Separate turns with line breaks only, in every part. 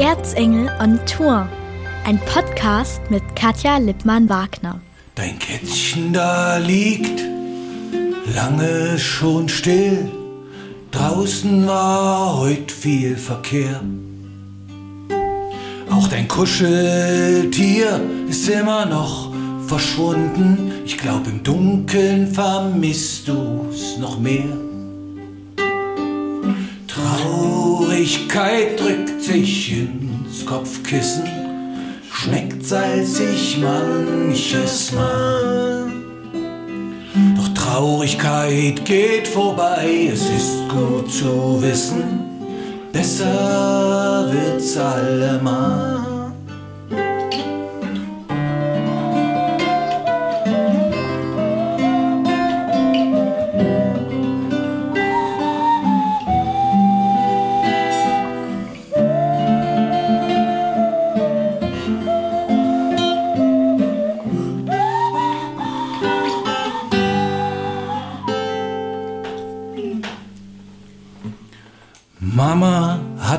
Erzengel on Tour. Ein Podcast mit Katja Lippmann-Wagner.
Dein Kätzchen da liegt lange schon still. Draußen war heut viel Verkehr. Auch dein Kuscheltier ist immer noch verschwunden. Ich glaub, im Dunkeln vermisst du's noch mehr. Traurigkeit drückt sich ins Kopfkissen, schmeckt salzig manches Mal. Doch Traurigkeit geht vorbei, es ist gut zu wissen, besser wird's allemal.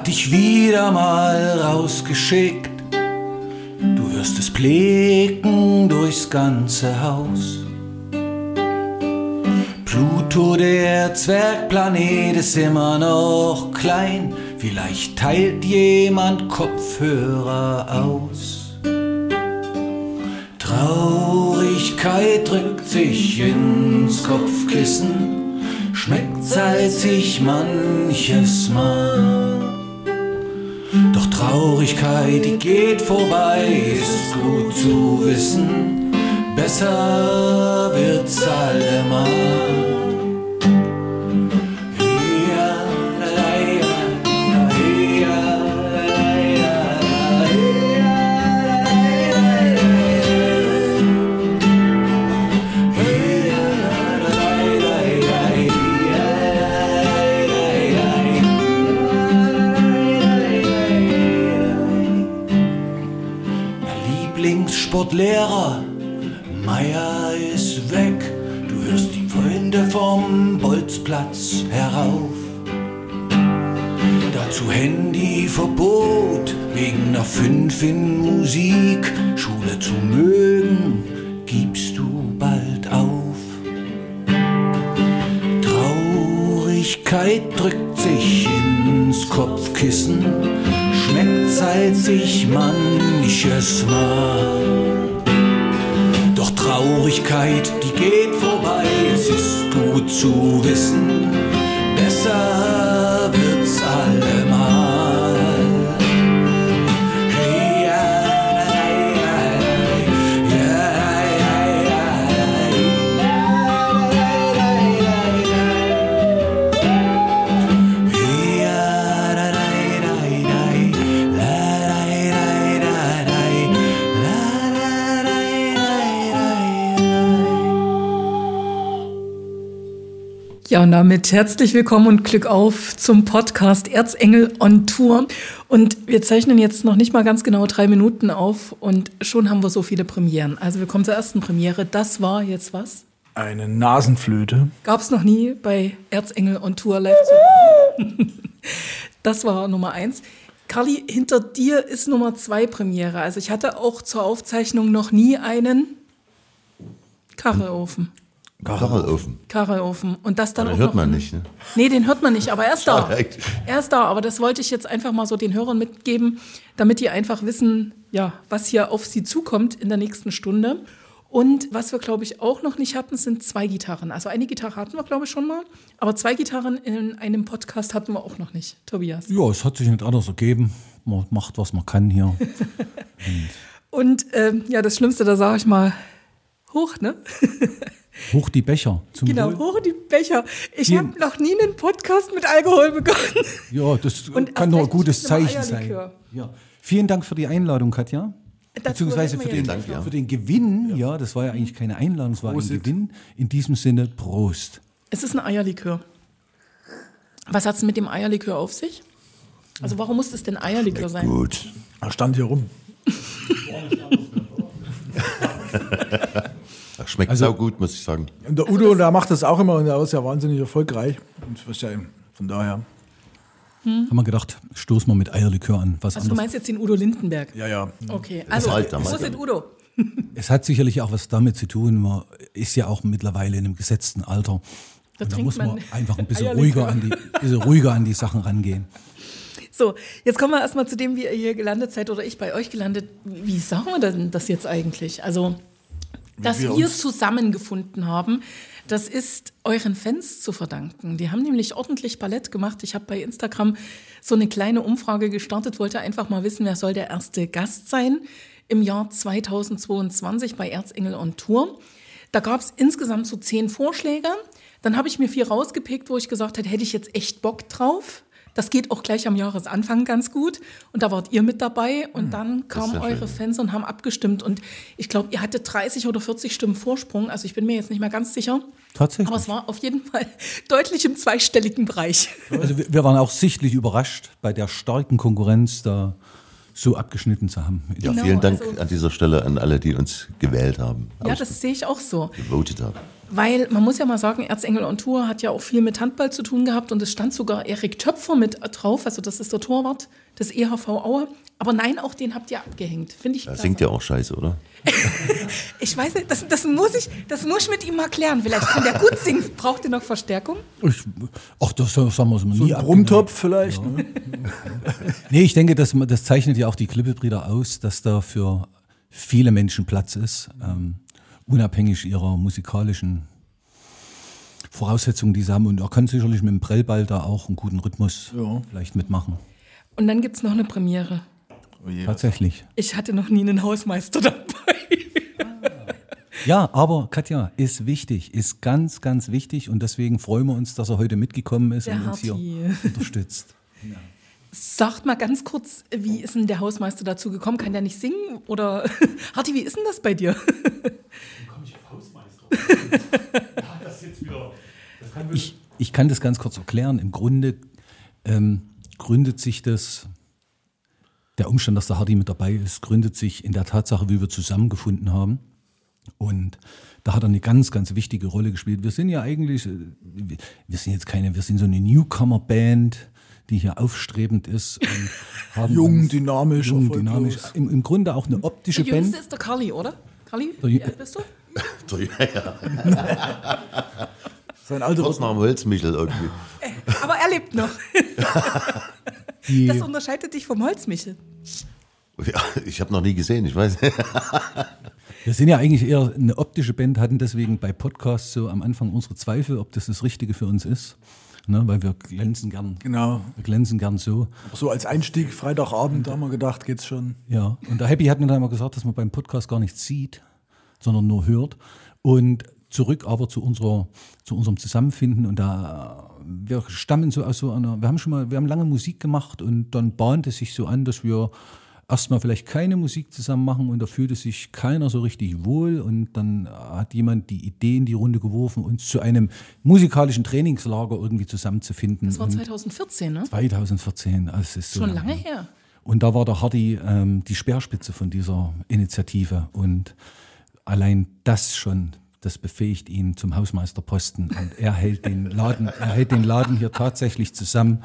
Hat dich wieder mal rausgeschickt. Du hörst es blicken durchs ganze Haus. Pluto, der Zwergplanet, ist immer noch klein. Vielleicht teilt jemand Kopfhörer aus. Traurigkeit drückt sich ins Kopfkissen schmeckt salzig manches Mal. Doch Traurigkeit, die geht vorbei, ist gut zu wissen, besser wird's allemal.
Und herzlich willkommen und Glück auf zum Podcast Erzengel on Tour. Und wir zeichnen jetzt noch nicht mal ganz genau drei Minuten auf und schon haben wir so viele Premieren. Also wir kommen zur ersten Premiere. Das war jetzt was?
Eine Nasenflöte.
Gab es noch nie bei Erzengel on Tour live. das war Nummer eins. Carly, hinter dir ist Nummer zwei Premiere. Also ich hatte auch zur Aufzeichnung noch nie einen Kachelofen.
Kachelofen.
Kachelofen. Und das dann
Den
auch
hört
noch
man nicht, ne?
Nee, den hört man nicht, aber er ist da. Er ist da, aber das wollte ich jetzt einfach mal so den Hörern mitgeben, damit die einfach wissen, ja, was hier auf sie zukommt in der nächsten Stunde. Und was wir, glaube ich, auch noch nicht hatten, sind zwei Gitarren. Also eine Gitarre hatten wir, glaube ich, schon mal, aber zwei Gitarren in einem Podcast hatten wir auch noch nicht. Tobias.
Ja, es hat sich nicht anders ergeben. Man macht, was man kann hier.
Und ähm, ja, das Schlimmste, da sage ich mal, hoch, ne?
Hoch die Becher. Zum
Genau,
Wohl.
hoch die Becher. Ich habe noch nie einen Podcast mit Alkohol begonnen.
Ja, das
Und
kann nur ein gutes Zeichen sein. Ja. Vielen Dank für die Einladung, Katja. Beziehungsweise für den,
Dank, ja.
für den Gewinn. Ja. das war ja eigentlich keine Einladung, es war ein
Prosit.
Gewinn. In diesem Sinne, Prost.
Es ist ein Eierlikör. Was hat es mit dem Eierlikör auf sich? Also warum muss es denn Eierlikör sein?
Gut.
Er stand hier rum.
Das schmeckt
Also-
sau gut, muss ich sagen.
Und der Udo, der macht das auch immer und der ist ja wahnsinnig erfolgreich. Und was ja- von daher.
haben wir gedacht, stoßen wir mit Eierlikör an. Was
Also du
anderes.
meinst jetzt den Udo Lindenberg?
Ja, ja.
Okay, also
alt damals.
wo ist denn Udo?
Es hat sicherlich auch was damit zu tun, man ist ja auch mittlerweile in einem gesetzten Alter.
Da
Und da muss man
man
einfach ein bisschen ruhiger, an die, bisschen ruhiger an die Sachen rangehen.
So, jetzt kommen wir erstmal zu dem, wie ihr hier gelandet seid oder ich bei euch gelandet. Wie sagen wir denn das jetzt eigentlich? Also, dass
wir
wir zusammengefunden haben, das ist euren Fans zu verdanken. Die haben nämlich ordentlich Ballett gemacht. Ich habe bei Instagram so eine kleine Umfrage gestartet, wollte einfach mal wissen, wer soll der erste Gast sein im Jahr 2022 bei Erzengel on Tour. Da gab es insgesamt so zehn Vorschläge. Dann habe ich mir vier rausgepickt, wo ich gesagt hätte, hätte ich jetzt echt Bock drauf. Das geht auch gleich am Jahresanfang ganz gut. Und da wart ihr mit dabei. Und dann kamen
ja
eure
schön.
Fans und haben abgestimmt. Und ich glaube, ihr hattet 30 oder 40 Stimmen Vorsprung. Also ich bin mir jetzt nicht mehr ganz sicher.
Tatsächlich.
Aber es war auf jeden Fall deutlich im zweistelligen Bereich.
Also wir, wir waren auch sichtlich überrascht, bei der starken Konkurrenz da so abgeschnitten zu haben.
Ja,
Genau,
vielen Dank
also-
an dieser Stelle an alle, die uns gewählt haben,
Ja, das sehe ich auch so.
votet haben.
Weil man muss ja mal sagen, Erzengel on Tour hat ja auch viel mit Handball zu tun gehabt und es stand sogar Erik Töpfer mit drauf, also das ist der Torwart des EHV Aue. Aber nein, auch den habt ihr abgehängt. Finde ich
Er
klasse.
singt ja auch scheiße, oder?
Ich weiß nicht, das, das, muss ich, das muss ich mit ihm mal klären. Vielleicht kann der gut singen. Braucht ihr noch Verstärkung?
Ich, ach, das sagen wir es
So
nie
ein
ab.
Brummtopf vielleicht. Ne?
Nee, ich denke, das, das zeichnet ja auch die Klippebrüder aus, dass da für viele Menschen Platz ist, ähm, unabhängig ihrer musikalischen Voraussetzungen, die sie haben. Und er kann sicherlich mit dem Prellball da auch einen guten Rhythmus
Ja.
vielleicht mitmachen.
Und dann gibt es noch eine Premiere.
Oh je.
Tatsächlich.
Ich hatte noch nie einen Hausmeister dabei.
Ja, aber Katja, ist wichtig, ist ganz, ganz wichtig und deswegen freuen wir uns, dass er heute mitgekommen ist
Der
und uns hier unterstützt.
Sagt mal ganz kurz, wie ist denn der Hausmeister dazu gekommen? Kann der nicht singen? Oder Harti, wie ist denn das bei dir?
Ich, ich kann das ganz kurz erklären. Im Grunde ähm, gründet sich das, der Umstand, dass der Hardy mit dabei ist, gründet sich in der Tatsache, wie wir zusammengefunden haben. Und da hat er eine ganz, ganz wichtige Rolle gespielt. Wir sind ja eigentlich, äh, wir sind jetzt keine, wir sind so eine Newcomer-Band, die hier aufstrebend ist. Und haben
Jung,
uns-
dynamisch,
jung, dynamisch. Im, Im Grunde auch eine optische
Der Jüngste
Band.
ist der Carly, oder? Carly,
Der
wie alt bist du?
So, ja, ja.
Sein Alter
Kurz nach dem Holzmichel irgendwie.
Aber er lebt noch. Das unterscheidet dich vom Holzmichel.
Ja, ich habe noch nie gesehen, ich weiß.
Wir sind ja eigentlich eher eine optische Band, hatten deswegen bei Podcasts so am Anfang unsere Zweifel, ob das das Richtige für uns ist. Ne, weil wir glänzen gern.
Genau.
Wir glänzen gern so.
So als Einstieg, Freitagabend, da haben wir gedacht, geht's schon.
Ja. Und der Happy hat mir dann mal gesagt, dass man beim Podcast gar nichts sieht, sondern nur hört. Und zurück aber zu unserer, zu unserem Zusammenfinden. Und da, wir stammen so aus so einer, wir haben schon mal, wir haben lange Musik gemacht und dann bahnte es sich so an, dass wir erstmal vielleicht keine Musik zusammen machen und da fühlte sich keiner so richtig wohl und dann hat jemand die Idee in die Runde geworfen, uns zu einem musikalischen Trainingslager irgendwie zusammenzufinden.
Das war
Und
2014, ne?
2014, also es ist so
Schon lange her.
und da war der Hardy ähm, die Speerspitze von dieser Initiative. Und allein das schon, das befähigt ihn zum Hausmeisterposten. Und er hält den Laden, er hält den Laden hier tatsächlich zusammen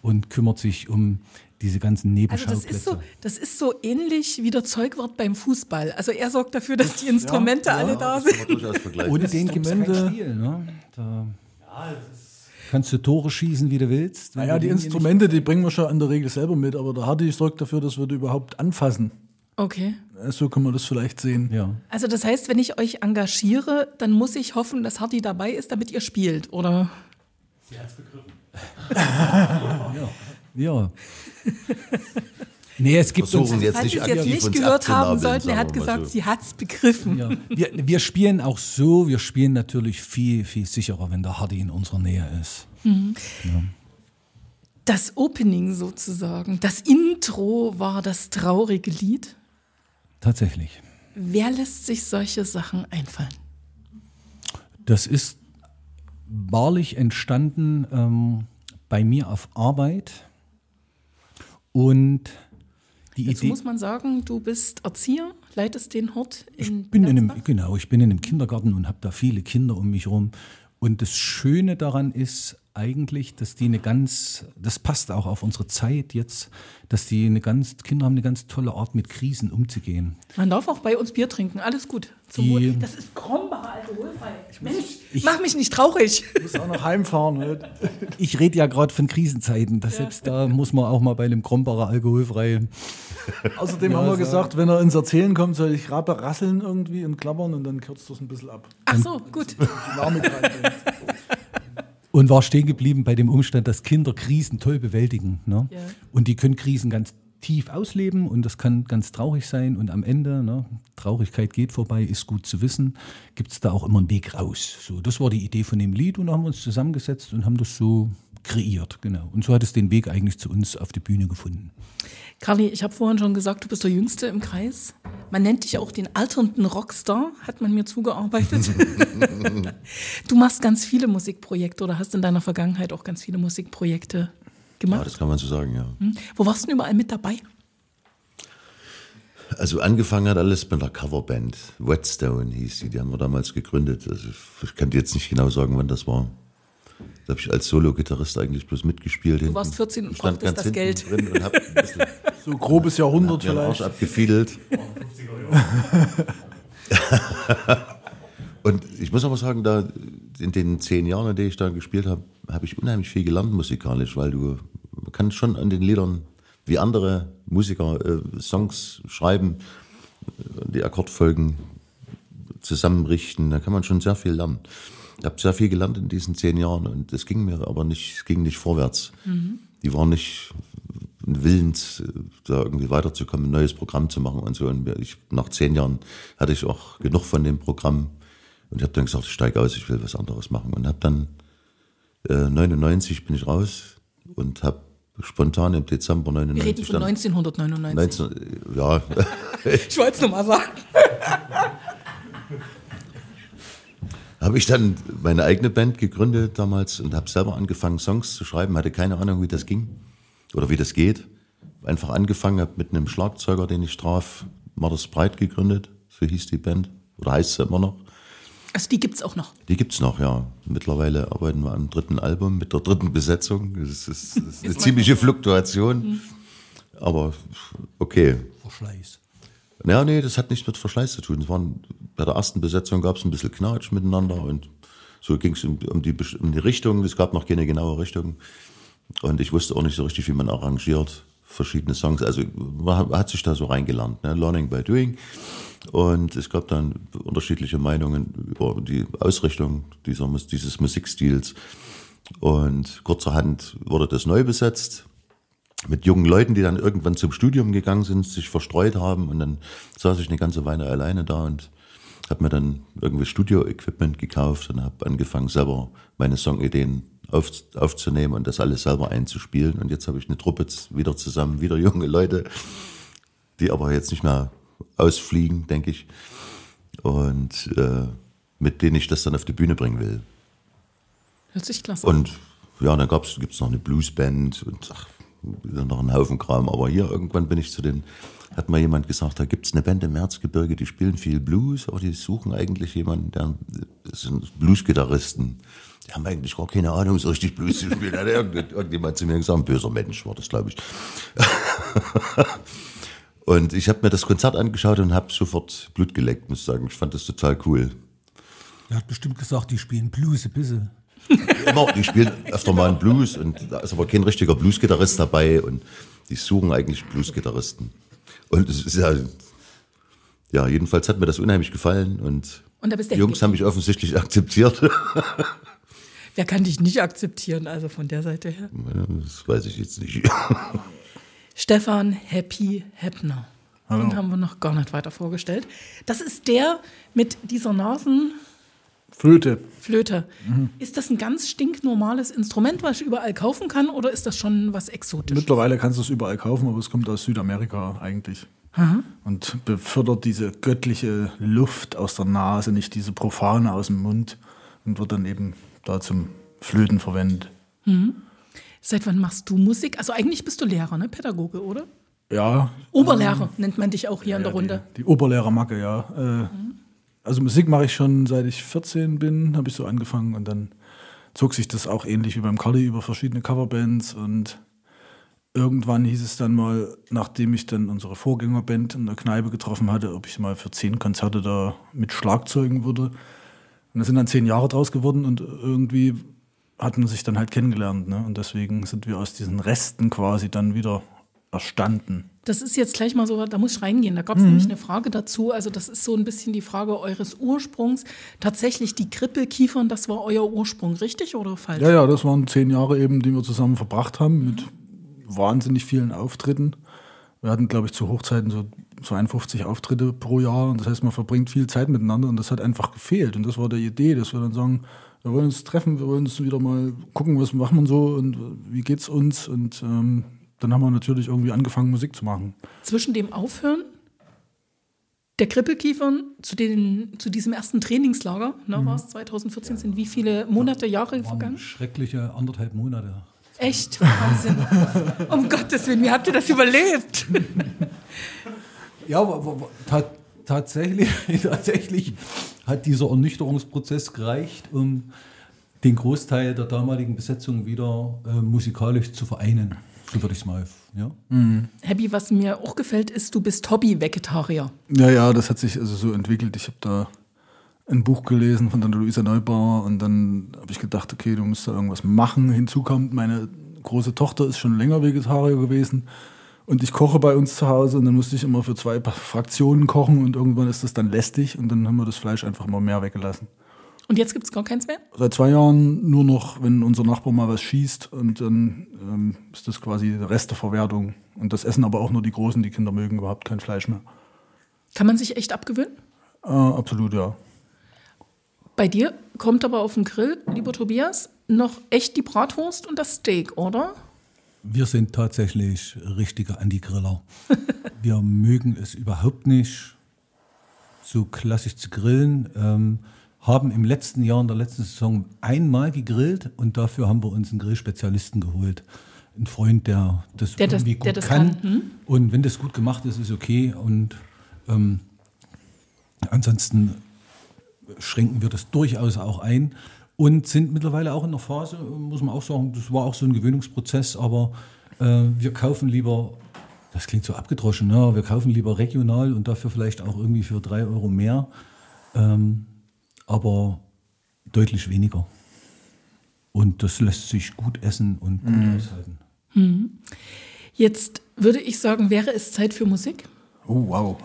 und kümmert sich um diese ganzen
Also
Nebenschauplätze.
das ist, so, das ist so ähnlich wie der Zeugwart beim Fußball. Also er sorgt dafür, dass die Instrumente alle da
Das kann
sind.
Ohne den
Instrumente-
Spiel. Ne? Da kannst du Tore schießen, wie du willst.
Naja, die Instrumente, die bringen wir schon in der Regel selber mit, aber der Hardy sorgt dafür, dass wir die überhaupt anfassen.
Okay.
So kann man das vielleicht sehen.
Ja.
Also das heißt, wenn ich euch engagiere, dann muss ich hoffen, dass Hardy dabei ist, damit ihr spielt, oder?
ja. nee, es gibt
Versuchen
uns,
jetzt
Falls
nicht
Sie es jetzt
aktiv
nicht gehört haben sollten, er hat gesagt,
so.
sie hat's begriffen.
Ja, wir, wir spielen auch so, wir spielen natürlich viel, viel sicherer, wenn der Hardy in unserer Nähe ist.
Das Opening sozusagen, das Intro war das traurige Lied.
Tatsächlich.
Wer lässt sich solche Sachen einfallen?
Das ist wahrlich entstanden ähm, bei mir auf Arbeit. Und die
Dazu
Idee.
muss man sagen, du bist Erzieher, leitest den Hort in
Ich bin in einem, genau, ich bin in einem Kindergarten und habe da viele Kinder um mich herum. Und das Schöne daran ist, eigentlich, dass die eine ganz, das passt auch auf unsere Zeit jetzt, dass die eine ganz, Kinder haben eine ganz tolle Art, mit Krisen umzugehen.
Man darf auch bei uns Bier trinken, alles gut. Zum
Die-.
Das ist Krombacher alkoholfrei. Mensch,
ich-
mach mich nicht traurig.
Ich muss auch noch heimfahren. Ne?
Ich rede ja gerade von Krisenzeiten, dass selbst da muss man auch mal bei einem Krombacher alkoholfreien.
Außerdem haben wir gesagt, wenn er ins Erzählen kommt, soll ich Rabe rasseln irgendwie und klappern und dann kürzt das ein bisschen ab.
Ach so, gut.
Und war stehen geblieben bei dem Umstand, dass Kinder Krisen toll bewältigen. Ne?
Ja.
Und die können Krisen ganz tief ausleben und das kann ganz traurig sein. Und am Ende, ne, Traurigkeit geht vorbei, ist gut zu wissen, gibt es da auch immer einen Weg raus. So, das war die Idee von dem Lied und da haben wir uns zusammengesetzt und haben das so kreiert. Genau. Und so hat es den Weg eigentlich zu uns auf die Bühne gefunden.
Carly, ich habe vorhin schon gesagt, du bist der Jüngste im Kreis. Man nennt dich auch den alternden Rockstar, hat man mir zugearbeitet. du machst ganz viele Musikprojekte oder hast in deiner Vergangenheit auch ganz viele Musikprojekte
Ja,
gemacht.
das kann man so sagen, ja.
Hm? Wo warst du denn überall mit dabei?
Also angefangen hat alles mit einer Coverband. Whetstone hieß die, die haben wir damals gegründet. Also ich kann dir jetzt nicht genau sagen, wann das war. Da habe ich als Solo-Gitarrist eigentlich bloß mitgespielt. Du
warst 14 und brauchtest das Geld.
Drin und hab ein bisschen
So grobes Jahrhundert
mir den Arsch
vielleicht.
abgefiedelt. und ich muss aber sagen, da in den zehn Jahren, in denen ich da gespielt habe, habe ich unheimlich viel gelernt musikalisch, weil du man kann schon an den Liedern wie andere Musiker äh, Songs schreiben, äh, die Akkordfolgen zusammenrichten, da kann man schon sehr viel lernen. Ich habe sehr viel gelernt in diesen zehn Jahren und es ging mir aber nicht, es ging nicht vorwärts. Die waren nicht willens, da irgendwie weiterzukommen, ein neues Programm zu machen und so. Und ich, nach zehn Jahren hatte ich auch genug von dem Programm und ich habe dann gesagt, ich steige aus, ich will was anderes machen. Und habe dann äh, 99 bin ich raus und habe spontan im Dezember
Wir
99
reden von
dann
1999.
19, ja,
Ich wollte es nur mal sagen.
habe ich dann meine eigene Band gegründet damals und habe selber angefangen, Songs zu schreiben. Hatte keine Ahnung, wie das ging oder wie das geht. Einfach angefangen, habe mit einem Schlagzeuger, den ich traf, Martis Breit gegründet. So hieß die Band oder heißt sie immer noch.
Also die gibt's auch noch.
Die gibt's noch, ja. Mittlerweile arbeiten wir am dritten Album mit der dritten Besetzung. Das ist, das ist eine ziemliche Fluktuation. Aber okay.
Verschleiß.
Ja, nee, das hat nichts mit Verschleiß zu tun. Es waren, bei der ersten Besetzung gab es ein bisschen Knatsch miteinander und so ging es um, um, die, um die Richtung. Es gab noch keine genaue Richtung. Und ich wusste auch nicht so richtig, wie man arrangiert verschiedene Songs. Also man hat sich da so reingelernt, ne? Learning by Doing. Und es gab dann unterschiedliche Meinungen über die Ausrichtung dieser, dieses Musikstils. Und kurzerhand wurde das neu besetzt mit jungen Leuten, die dann irgendwann zum Studium gegangen sind, sich verstreut haben und dann saß ich eine ganze Weile alleine da und habe mir dann irgendwie Studio-Equipment gekauft und habe angefangen selber meine Songideen auf, aufzunehmen und das alles selber einzuspielen und jetzt habe ich eine Truppe wieder zusammen, wieder junge Leute, die aber jetzt nicht mehr ausfliegen, denke ich und äh, mit denen ich das dann auf die Bühne bringen will.
Hört sich klasse.
Und ja, dann gab's, gibt's noch eine Bluesband und ach, noch einen Haufen Kram. Aber hier irgendwann bin ich zu den, hat mal jemand gesagt, da gibt's eine Band im Erzgebirge, die spielen viel Blues, aber die suchen eigentlich jemanden, der, das sind Bluesgitarristen. Die haben eigentlich gar keine Ahnung, so richtig Blues zu spielen. Hat irgend- irgendjemand zu mir gesagt, ein böser Mensch war das, glaube ich. Und ich habe mir das Konzert angeschaut und habe sofort Blut geleckt, muss ich sagen. Ich fand das total cool.
Er hat bestimmt gesagt, die spielen Blues ein bisschen.
Immer, die spielen öfter mal einen Blues und da ist aber kein richtiger Bluesgitarrist dabei und die suchen eigentlich Bluesgitarristen. Und es ist ja, ja, jedenfalls hat mir das unheimlich gefallen und,
Und da bist du
die Jungs haben mich offensichtlich akzeptiert.
Wer kann dich nicht akzeptieren, also von der Seite her?
Das weiß ich jetzt nicht.
Stefan Happy Heppner. Den haben wir noch gar nicht weiter vorgestellt. Das ist der mit dieser Nasenflöte.
Flöte.
Ist das ein ganz stinknormales Instrument, was ich überall kaufen kann, oder ist das schon was Exotisches?
Mittlerweile kannst du es überall kaufen, aber es kommt aus Südamerika eigentlich. Und befördert diese göttliche Luft aus der Nase, nicht diese profane aus dem Mund und wird dann eben da zum Flöten verwendet.
Seit wann machst du Musik? Also eigentlich bist du Lehrer, ne? Pädagoge, oder?
Ja.
Oberlehrer nennt man dich auch hier in der
ja,
Runde.
Die, die Oberlehrermacke, ja. Äh, Also Musik mache ich schon seit ich 14 bin, habe ich so angefangen und dann zog sich das auch ähnlich wie beim Carly über verschiedene Coverbands und irgendwann hieß es dann mal, nachdem ich dann unsere Vorgängerband in der Kneipe getroffen hatte, ob ich mal für zehn Konzerte da mit Schlagzeugen würde. Und das sind dann zehn Jahre draus geworden und irgendwie hat man sich dann halt kennengelernt. Ne? Und deswegen sind wir aus diesen Resten quasi dann wieder erstanden.
Das ist jetzt gleich mal so, da muss ich reingehen. Da gab es nämlich eine Frage dazu. Also, das ist so ein bisschen die Frage eures Ursprungs. Tatsächlich die Krippelkiefern, das war euer Ursprung, richtig oder falsch?
Ja, ja, das waren zehn Jahre eben, die wir zusammen verbracht haben mit wahnsinnig vielen Auftritten. Wir hatten, glaube ich, zu Hochzeiten so 52 Auftritte pro Jahr. Und das heißt, man verbringt viel Zeit miteinander und das hat einfach gefehlt. Und das war die Idee, dass wir dann sagen, wir wollen uns treffen, wir wollen uns wieder mal gucken, was machen wir so und wie geht's uns. Und ähm, dann haben wir natürlich irgendwie angefangen, Musik zu machen.
Zwischen dem Aufhören der Krippelkiefern zu, den, zu diesem ersten Trainingslager, ne, war es 2014, sind wie viele Monate, Jahre
Waren
vergangen?
schreckliche anderthalb Monate.
Echt? Wahnsinn. um Gottes Willen, wie habt ihr das überlebt?
Ja, tatsächlich, tatsächlich hat dieser Ernüchterungsprozess gereicht, um den Großteil der damaligen Besetzung wieder äh, musikalisch zu vereinen. So würde ich es mal. Ja?
Happy, was mir auch gefällt, ist, du bist Hobby-Vegetarier.
Ja, ja, das hat sich also so entwickelt. Ich habe da ein Buch gelesen von der Luisa Neubauer und dann habe ich gedacht, okay, du musst da irgendwas machen. Hinzu kommt, meine große Tochter ist schon länger Vegetarier gewesen und ich koche bei uns zu Hause und dann musste ich immer für zwei Fraktionen kochen und irgendwann ist das dann lästig und dann haben wir das Fleisch einfach immer mehr weggelassen.
Und jetzt gibt es gar keins mehr?
Seit zwei Jahren nur noch, wenn unser Nachbar mal was schießt und dann ähm, ist das quasi Resteverwertung. Und das essen aber auch nur die Großen, die Kinder mögen überhaupt kein Fleisch mehr.
Kann man sich echt abgewöhnen?
Äh, absolut, ja.
Bei dir kommt aber auf den Grill, lieber Tobias, noch echt die Bratwurst und das Steak, oder?
Wir sind tatsächlich richtige Anti-Griller. Wir mögen es überhaupt nicht, so klassisch zu grillen. Ähm, haben im letzten Jahr, in der letzten Saison, einmal gegrillt und dafür haben wir uns einen Grillspezialisten geholt. Ein Freund, der das
Der das-
irgendwie gut
der das
kann.
kann, hm?
Und wenn das gut gemacht ist, ist okay. Und ähm, ansonsten schränken wir das durchaus auch ein und sind mittlerweile auch in der Phase, muss man auch sagen, das war auch so ein Gewöhnungsprozess, aber äh, wir kaufen lieber, das klingt so abgedroschen, ne? wir kaufen lieber regional und dafür vielleicht auch irgendwie für drei Euro mehr, ähm, aber deutlich weniger. Und das lässt sich gut essen und gut aushalten.
Jetzt würde ich sagen, wäre es Zeit für Musik?
Oh, wow.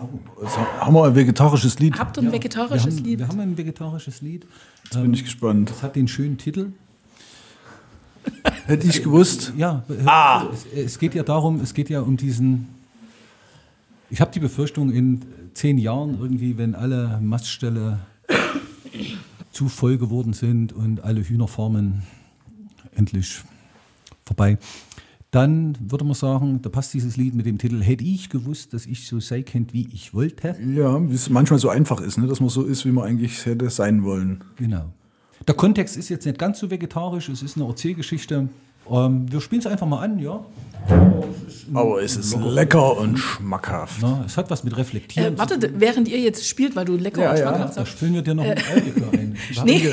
Also, haben wir ein vegetarisches Lied?
Habt ihr ein
Wir
vegetarisches
haben,
Lied?
wir haben ein vegetarisches Lied.
Jetzt bin ich gespannt.
Das hat den schönen Titel.
Hätte ich gewusst.
Ja, äh, es, es geht ja darum, es geht ja um diesen. Ich habe die Befürchtung, in zehn Jahren irgendwie, wenn alle Mastställe zu voll geworden sind und alle Hühnerfarmen endlich vorbei, dann würde man sagen, da passt dieses Lied mit dem Titel Hätte ich gewusst, dass ich so sei kennt, wie ich wollte.
Ja, wie es manchmal so einfach ist, ne? dass man so ist, wie man eigentlich hätte sein wollen.
Genau. Der Kontext ist jetzt nicht ganz so vegetarisch, es ist eine Erzählgeschichte. Ähm, wir spielen es einfach mal an, ja.
Aber es ist lecker und schmackhaft.
Na, es hat was mit Reflektieren.
Äh, wartet, während ihr jetzt spielt, weil du lecker
Ja,
und
ja.
schmackhaft
Da
sagst.
füllen wir dir noch ein Eierlikör ein.
Nee.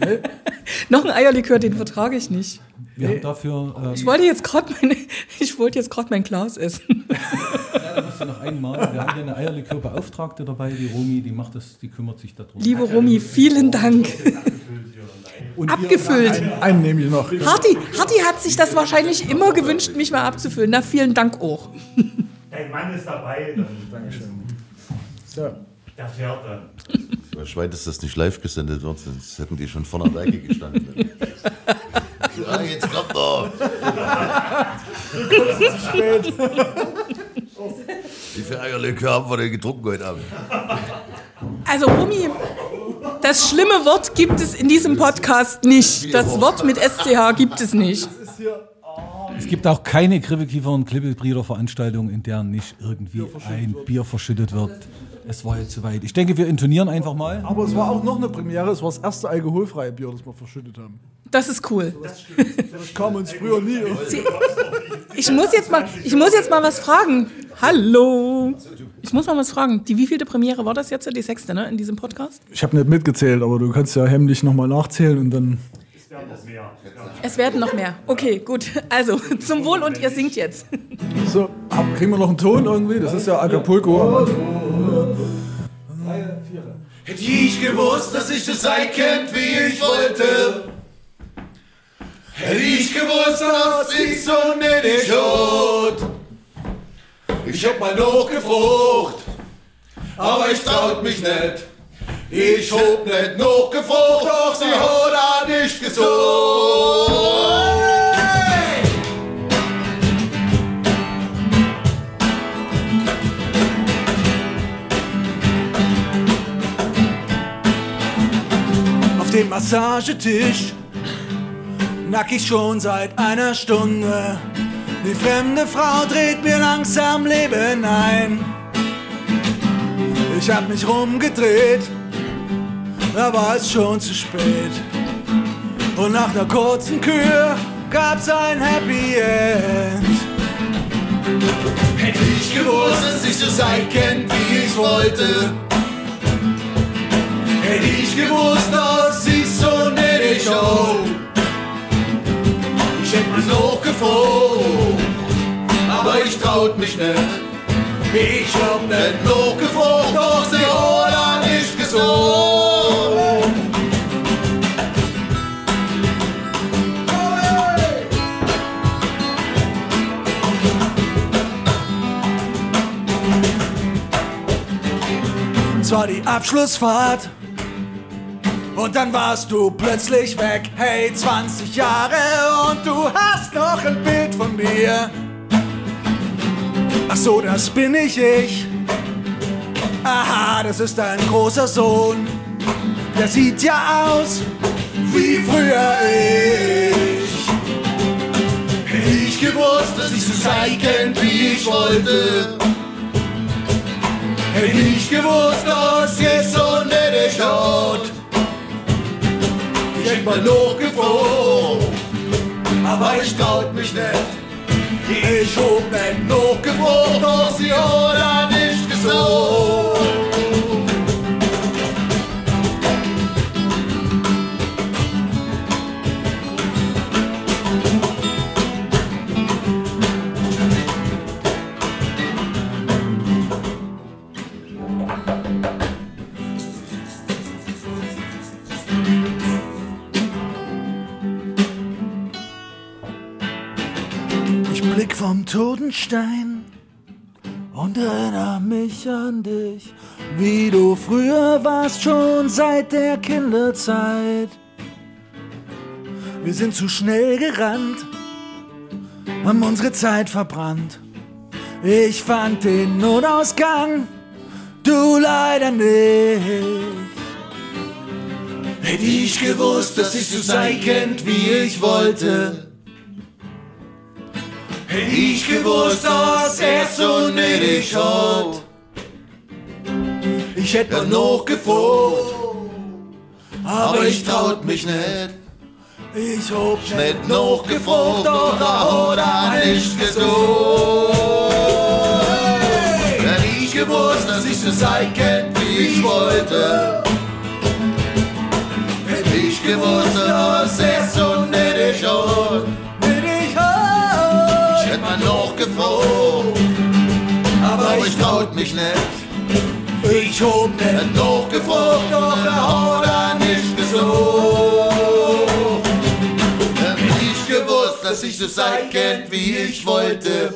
haben,
Noch ein Eierlikör, den vertrage ich nicht.
Wir haben dafür ähm,
Ich wollte jetzt gerade meine, ich wollte jetzt gerade mein Glas essen.
da musst du noch einmal. Wir haben hier eine Eierlikörbeauftragte dabei, die Romi, die macht das, die kümmert sich darum.
Liebe Romy, vielen Dank.
Und
Abgefüllt.
Einen nehme ich noch.
Harti, Harti hat sich das wahrscheinlich immer gewünscht, mich mal abzufüllen. Na, vielen Dank auch.
Dein Mann ist dabei, dann
Ja.
der fährt dann.
Bei Schwein ist das nicht live gesendet wird, sonst hätten die schon vor der Werke gestanden. ja, jetzt kommt er. Wie viel Eierlikör haben wir denn getrunken heute Abend?
Also, Romy, das schlimme Wort gibt es in diesem Podcast nicht. Das Wort mit SCH gibt es nicht.
Es gibt auch keine Kribbelkiefer- und Klippelbrieder-Veranstaltung, in der nicht irgendwie ein Bier verschüttet wird. Es war jetzt soweit. Ich denke, wir intonieren einfach mal.
Aber es war auch noch eine Premiere. Es war das erste alkoholfreie Bier, das wir verschüttet haben.
Das ist cool.
Das kam uns früher nie.
Ich muss jetzt mal, ich muss jetzt mal was fragen. Hallo. Ich muss mal was fragen. Die wievielte Premiere war das jetzt? Die sechste, ne? In diesem Podcast?
Ich habe nicht mitgezählt, aber du kannst ja hemmlich nochmal nachzählen und dann.
werden noch mehr.
Es werden noch mehr. Okay, gut. Also, zum Wohl und ihr singt jetzt.
So, kriegen wir noch einen Ton irgendwie? Das ist ja Acapulco.
Hätte ich gewusst, dass ich das sein könnt, wie ich wollte. Hätte ich gewusst, dass ich so nicht Idiot. Ich hab mal noch gefrucht, aber ich traut mich nicht. Ich hab nicht noch gefrucht, doch sie hat auch nicht gesucht.
Dem Massagetisch nack ich schon seit einer Stunde. Die fremde Frau dreht mir langsam Leben ein. Ich hab mich rumgedreht, da war es schon zu spät. Und nach einer kurzen Kür gab's ein Happy End.
Hätte ich gewusst, dass ich so sein könnt, wie ich wollte. Hätte ich gewusst, dass traut mich nicht. Ich hab nicht noch gefroren, doch sie hat nicht gesucht.
Es war die Abschlussfahrt. Und dann warst du plötzlich weg. Hey, 20 Jahre und du hast noch ein Bild von mir. So, das bin ich ich. Aha, das ist ein großer Sohn. Der sieht ja aus wie früher ich.
Hätte ich gewusst, dass ich so sein könnt, wie ich wollte. Hätte ich gewusst, dass es so nicht schaut. Ich hätte mal noch gefroren, aber ich traut mich nicht. Ich hab nicht sie hat auch nicht gesucht.
Totenstein und erinnere mich an dich, wie du früher warst, schon seit der Kinderzeit. Wir sind zu schnell gerannt, haben unsere Zeit verbrannt. Ich fand den Notausgang, du leider nicht.
Hätte ich gewusst, dass ich so sein könnt, wie ich wollte. Hätte ich gewusst, dass er so nötig hat. Ich hätte noch gefroren, aber ich traut mich nicht.
Ich hab
Nicht noch er hat er nicht gesucht. Hätte ich gewusst, dass ich so sein könnt, wie ich wollte. Hätte ich gewusst, dass er so nötig hat. Aber ich traut mich nicht.
Ich hab nicht
gefroren, doch er hat er nicht gesucht. Hätte ich gewusst, dass ich so sein könnt, wie ich wollte.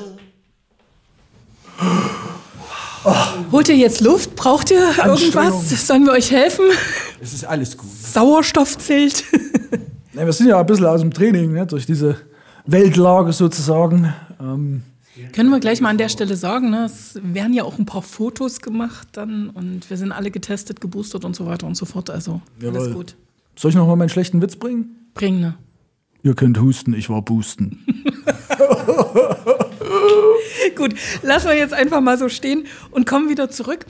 Holt ihr jetzt Luft? Braucht ihr irgendwas? Sollen wir euch helfen?
Es ist alles gut.
Sauerstoffzelt.
Ja, wir sind ja ein bisschen aus dem Training, ne, durch diese Weltlage sozusagen. Ähm,
Können wir gleich mal an der Stelle sagen, ne? es werden ja auch ein paar Fotos gemacht dann und wir sind alle getestet, geboostert und so weiter und so fort. Also alles
Jawohl.
gut.
soll ich noch mal meinen schlechten Witz bringen?
Bring ne.
Ihr könnt husten, ich war boosten.
Gut, lassen wir jetzt einfach mal so stehen und kommen wieder zurück.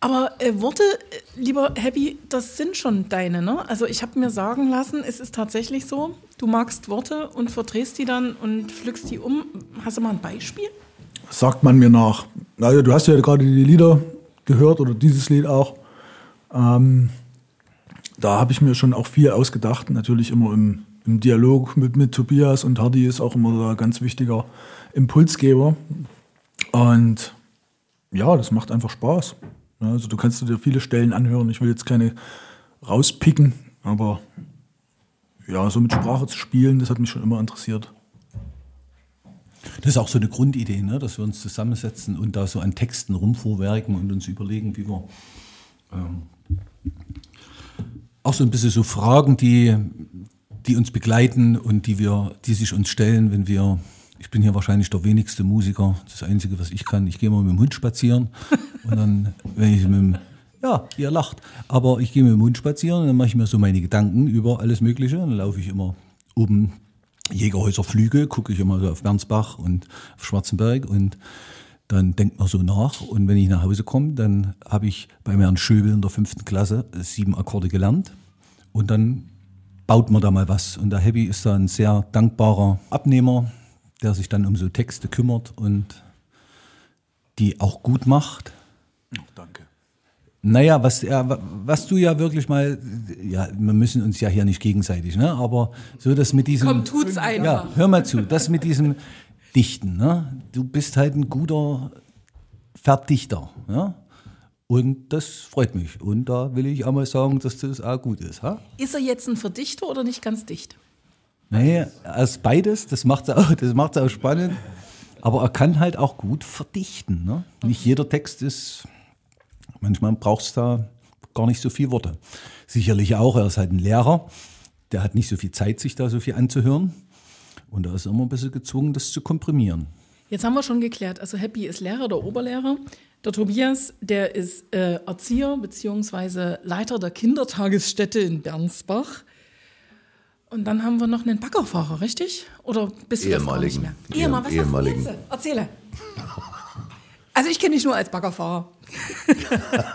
Aber äh, Worte, äh, lieber Happy, das sind schon deine, ne? Also ich habe mir sagen lassen, es ist tatsächlich so, du magst Worte und verdrehst die dann und pflückst die um. Hast du mal ein Beispiel?
Sagt man mir nach. Also, du hast ja gerade die Lieder gehört oder dieses Lied auch. Ähm, da habe ich mir schon auch viel ausgedacht, natürlich immer im,
im Dialog mit, mit Tobias und Hardy ist auch immer ein ganz wichtiger Impulsgeber. Und ja, das macht einfach Spaß. Ja, also du kannst dir viele Stellen anhören. Ich will jetzt keine rauspicken, aber ja, so mit Sprache zu spielen, das hat mich schon immer interessiert.
Das ist auch so eine Grundidee, ne? dass wir uns zusammensetzen und da so an Texten rumvorwerken und uns überlegen, wie wir ähm, auch so ein bisschen so Fragen, die, die uns begleiten und die wir, die sich uns stellen, wenn wir, ich bin hier wahrscheinlich der wenigste Musiker, das Einzige, was ich kann, ich gehe mal mit dem Hund spazieren und dann, wenn ich mit dem, ja, ihr lacht, aber ich gehe mit dem Hund spazieren und dann mache ich mir so meine Gedanken über alles Mögliche, dann laufe ich immer oben Jägerhäuser Flüge, gucke ich immer so auf Bernsbach und auf Schwarzenberg und dann denkt man so nach. Und wenn ich nach Hause komme, dann habe ich bei Herrn Schöbel in der fünften Klasse sieben Akkorde gelernt. Und dann baut man da mal was. Und der Happy ist da ein sehr dankbarer Abnehmer, der sich dann um so Texte kümmert und die auch gut macht.
Danke.
Naja, was, ja, was du ja wirklich mal, ja, wir müssen uns ja hier nicht gegenseitig, ne? aber so das mit diesem.
Komm, tut's einfach.
Ja, hör mal zu, das mit diesem Dichten, ne? du bist halt ein guter Verdichter. Ja? Und das freut mich. Und da will ich auch mal sagen, dass das auch gut ist. Ha?
Ist er jetzt ein Verdichter oder nicht ganz dicht?
Nee, als beides, das macht es auch, das macht's auch spannend. Aber er kann halt auch gut verdichten. Ne? Nicht jeder Text ist, manchmal braucht es da gar nicht so viele Worte. Sicherlich auch, er ist halt ein Lehrer, der hat nicht so viel Zeit, sich da so viel anzuhören. Und da ist er immer ein bisschen gezwungen, das zu komprimieren.
Jetzt haben wir schon geklärt, also Happy ist Lehrer oder Oberlehrer. Der Tobias, der ist äh, Erzieher bzw. Leiter der Kindertagesstätte in Bernsbach. Und dann haben wir noch einen Baggerfahrer, richtig? Oder bist du
Ehemaligen.
das gar nicht mehr? Ehemal, was
Ehemaligen.
Erzähle. Also ich kenne dich nur als Baggerfahrer.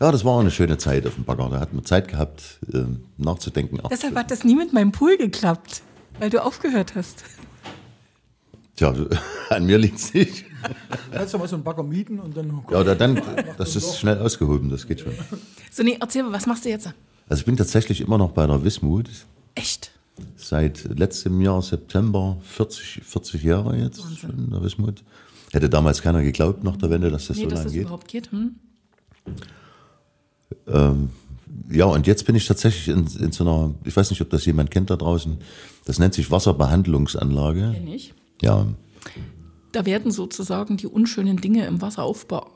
Ja, das war auch eine schöne Zeit auf dem Bagger. Da hat man Zeit gehabt, ähm, nachzudenken. Ach,
Deshalb hat das nie mit meinem Pool geklappt, weil du aufgehört hast.
Tja, an mir liegt es nicht.
Kannst du mal so einen Bagger mieten und dann.
Ja, oder dann, das ist schnell ausgehoben, das geht schon.
So, nee, erzähl mal, was machst du jetzt?
Also ich bin tatsächlich immer noch bei der Wismut.
Echt?
Seit letztem Jahr, September, 40, 40 Jahre jetzt schon in der Wismut. Hätte damals keiner geglaubt nach der Wende, dass das
Nee,
so lange
das
geht.
überhaupt geht. Hm?
Ja, und jetzt bin ich tatsächlich in, in so einer, ich weiß nicht, ob das jemand kennt da draußen, das nennt sich Wasserbehandlungsanlage.
Kenn ich.
Ja,
Da werden sozusagen die unschönen Dinge im Wasser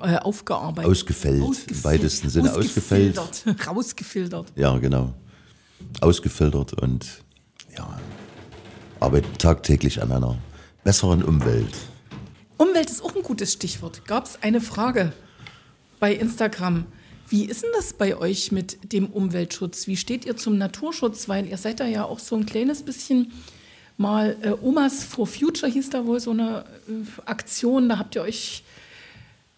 äh, aufgearbeitet.
Ausgefällt, im weitesten Sinne ausgefällt.
Ausgefiltert. Rausgefiltert.
ja, genau. Ausgefiltert und ja, arbeiten tagtäglich an einer besseren Umwelt.
Umwelt ist auch ein gutes Stichwort. Gab es eine Frage bei Instagram. Wie ist denn das bei euch mit dem Umweltschutz? Wie steht ihr zum Naturschutz? Weil ihr seid da ja auch so ein kleines bisschen mal äh, Omas for Future hieß da wohl so eine äh, Aktion. Da habt ihr euch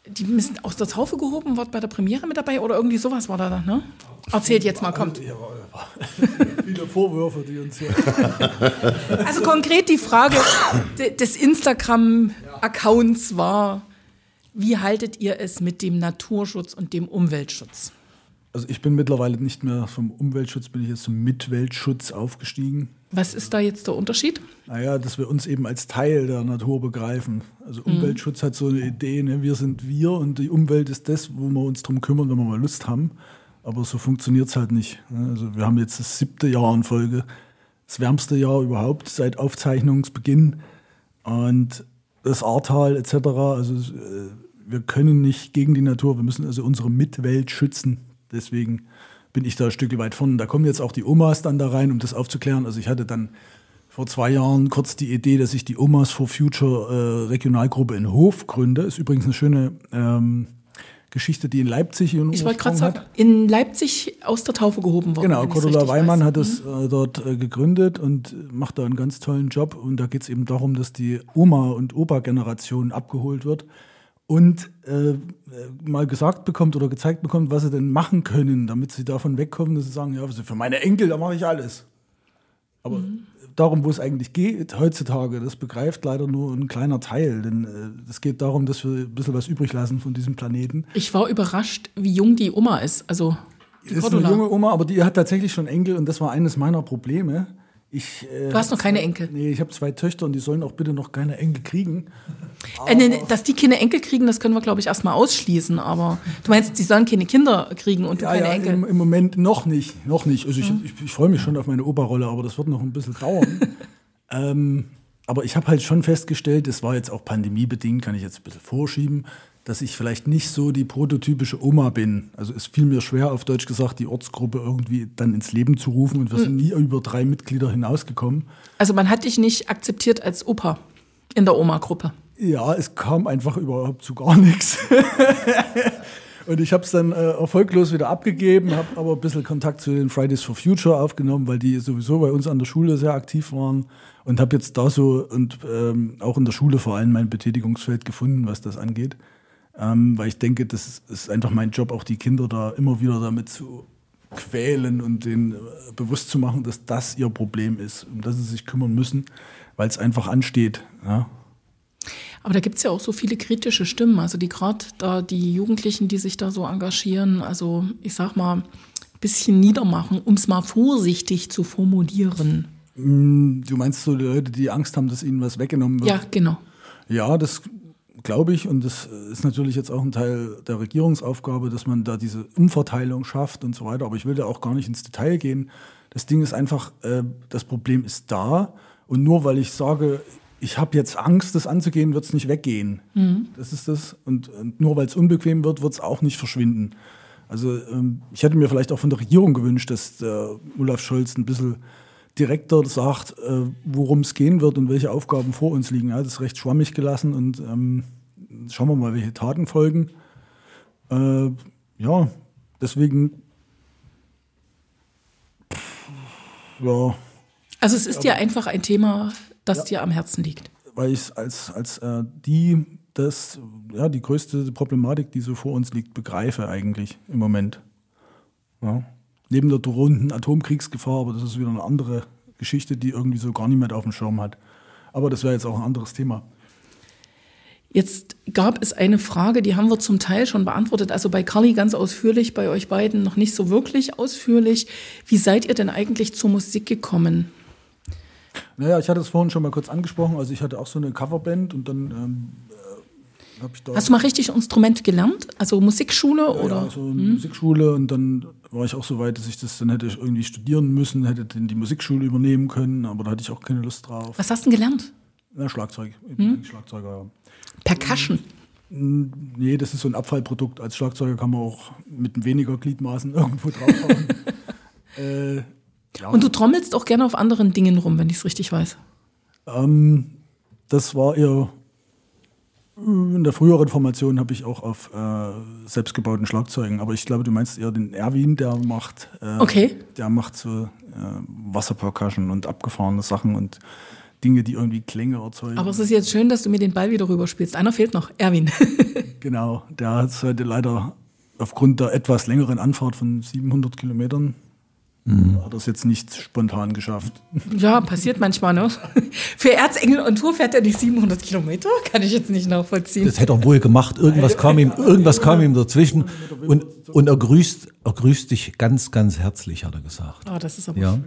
die müssen aus der Taufe gehoben, wart bei der Premiere mit dabei oder irgendwie sowas war da, ne? Erzählt jetzt mal, kommt.
Viele Vorwürfe, die uns hier.
Also konkret die Frage de- des Instagram-Accounts war, wie haltet ihr es mit dem Naturschutz und dem Umweltschutz?
Also ich bin mittlerweile nicht mehr vom Umweltschutz, bin ich jetzt zum Mitweltschutz aufgestiegen.
Was ist da jetzt der Unterschied?
Naja, dass wir uns eben als Teil der Natur begreifen. Also Umweltschutz hat so eine Idee, ne? wir sind wir und die Umwelt ist das, wo wir uns drum kümmern, wenn wir mal Lust haben. Aber so funktioniert es halt nicht. ne? Also wir haben jetzt das siebte Jahr in Folge, das wärmste Jahr überhaupt seit Aufzeichnungsbeginn. Und das Ahrtal etc. Also äh, wir können nicht gegen die Natur, wir müssen also unsere Mitwelt schützen. Deswegen bin ich da ein Stück weit vorne. Da kommen jetzt auch die Omas dann da rein, um das aufzuklären. Also ich hatte dann vor zwei Jahren kurz die Idee, dass ich die Omas for Future äh, Regionalgruppe in Hof gründe. Ist übrigens eine schöne ähm, Geschichte, die in Leipzig ihren
Ich wollte gerade sagen, in Leipzig aus der Taufe gehoben worden.
Genau, Cordula Weimann
weiß.
hat es äh, dort äh, gegründet und macht da einen ganz tollen Job. Und da geht es eben darum, dass die Oma- und Opa-Generation abgeholt wird und äh, äh, mal gesagt bekommt oder gezeigt bekommt, was sie denn machen können, damit sie davon wegkommen, dass sie sagen, ja, für meine Enkel, da mache ich alles. Aber darum, wo es eigentlich geht heutzutage, das begreift leider nur ein kleiner Teil. Denn äh, es geht darum, dass wir ein bisschen was übrig lassen von diesem Planeten.
Ich war überrascht, wie jung die Oma ist. Also die
ist
Cordula.
eine junge Oma, aber die hat tatsächlich schon Enkel und das war eines meiner Probleme. Ich, äh,
Du hast noch keine Enkel.
Nee, ich habe zwei Töchter und die sollen auch bitte noch keine Enkel kriegen.
Äh, nee, dass die keine Enkel kriegen, das können wir, glaube ich, erstmal ausschließen. Aber du meinst, die sollen keine Kinder kriegen und du
Ja,
keine
ja,
Enkel.
im, im Moment noch nicht. Noch nicht. Also ich, ich, ich freue mich schon auf meine Oberrolle, aber das wird noch ein bisschen dauern. ähm, aber ich habe halt schon festgestellt, das war jetzt auch pandemiebedingt, kann ich jetzt ein bisschen vorschieben, dass ich vielleicht nicht so die prototypische Oma bin. Also es fiel mir schwer, auf Deutsch gesagt, die Ortsgruppe irgendwie dann ins Leben zu rufen und wir sind nie über drei Mitglieder hinausgekommen.
Also man hat dich nicht akzeptiert als Opa in der Oma-Gruppe.
Ja, es kam einfach überhaupt zu gar nichts. Und ich habe es dann äh, erfolglos wieder abgegeben, habe aber ein bisschen Kontakt zu den Fridays for Future aufgenommen, weil die sowieso bei uns an der Schule sehr aktiv waren und habe jetzt da so und ähm, auch in der Schule vor allem mein Betätigungsfeld gefunden, was das angeht. Ähm, weil ich denke, das ist, einfach mein Job, auch die Kinder da immer wieder damit zu quälen und denen äh, bewusst zu machen, dass das ihr Problem ist, um das sie sich kümmern müssen, weil es einfach ansteht. Ja?
Aber da gibt es ja auch so viele kritische Stimmen. Also die gerade da die Jugendlichen, die sich da so engagieren, also ich sag mal, ein bisschen niedermachen, um es mal vorsichtig zu formulieren.
Du meinst so die Leute, die Angst haben, dass ihnen was weggenommen wird?
Ja, genau.
Ja, das glaube ich. Und das ist natürlich jetzt auch ein Teil der Regierungsaufgabe, dass man da diese Umverteilung schafft und so weiter. Aber ich will da auch gar nicht ins Detail gehen. Das Ding ist einfach, äh, das Problem ist da. Und nur weil ich sage, ich habe jetzt Angst, das anzugehen, wird es nicht weggehen. Das ist das. Und, und nur weil es unbequem wird, wird es auch nicht verschwinden. Also ähm, ich hätte mir vielleicht auch von der Regierung gewünscht, dass der Olaf Scholz ein bisschen direkter sagt, äh, worum es gehen wird und welche Aufgaben vor uns liegen. Ja, das ist recht schwammig gelassen und ähm, schauen wir mal, welche Taten folgen. Äh, ja, deswegen, ja,
Also es ist dir einfach ein Thema, das dir am Herzen liegt.
weil ich als, als äh, die, das, ja, die größte Problematik, die so vor uns liegt, begreife eigentlich im Moment. Ja. Neben der drohenden Atomkriegsgefahr, aber das ist wieder eine andere Geschichte, die irgendwie so gar niemand auf dem Schirm hat. Aber das wäre jetzt auch ein anderes Thema.
Jetzt gab es eine Frage, die haben wir zum Teil schon beantwortet. Also bei Carly ganz ausführlich, bei euch beiden noch nicht so wirklich ausführlich. Wie seid ihr denn eigentlich zur Musik gekommen?
Naja, ich hatte es vorhin schon mal kurz angesprochen. Also ich hatte auch so eine Coverband und dann ähm, äh, habe ich da
Hast du mal richtig Instrument gelernt? Also Musikschule oder?
ja, so eine Musikschule und dann war ich auch so weit, dass ich das dann hätte ich irgendwie studieren müssen, hätte dann die Musikschule übernehmen können, aber da hatte ich auch keine Lust drauf.
Was hast du denn gelernt?
Na, Schlagzeug. Eigentlich Schlagzeuger, ja.
Percussion.
Nee, das ist so ein Abfallprodukt. Als Schlagzeuger kann man auch mit weniger Gliedmaßen irgendwo draufhauen. äh, ja,
Und du trommelst auch gerne auf anderen Dingen rum, wenn ich es richtig weiß.
ähm, das war eher in der früheren Formation habe ich auch auf äh, selbstgebauten Schlagzeugen, aber ich glaube, du meinst eher den Erwin, der macht, äh,
Okay.
der macht so äh, Wasserpercussion und abgefahrene Sachen und Dinge, die irgendwie Klänge erzeugen.
Aber es ist jetzt schön, dass du mir den Ball wieder rüberspielst. Einer fehlt noch, Erwin.
Genau, der hat es heute leider aufgrund der etwas längeren Anfahrt von 700 Kilometern, hat er es jetzt nicht spontan geschafft.
ja, passiert manchmal, ne? Für Erzengel und Tour fährt er nicht 700 Kilometer? Kann ich jetzt nicht nachvollziehen.
Das hätte er wohl gemacht. Irgendwas kam ihm, irgendwas kam ihm dazwischen. Und, und er grüßt, er grüßt dich ganz, ganz herzlich, hat er gesagt.
Oh, das ist aber
Ja.
schön.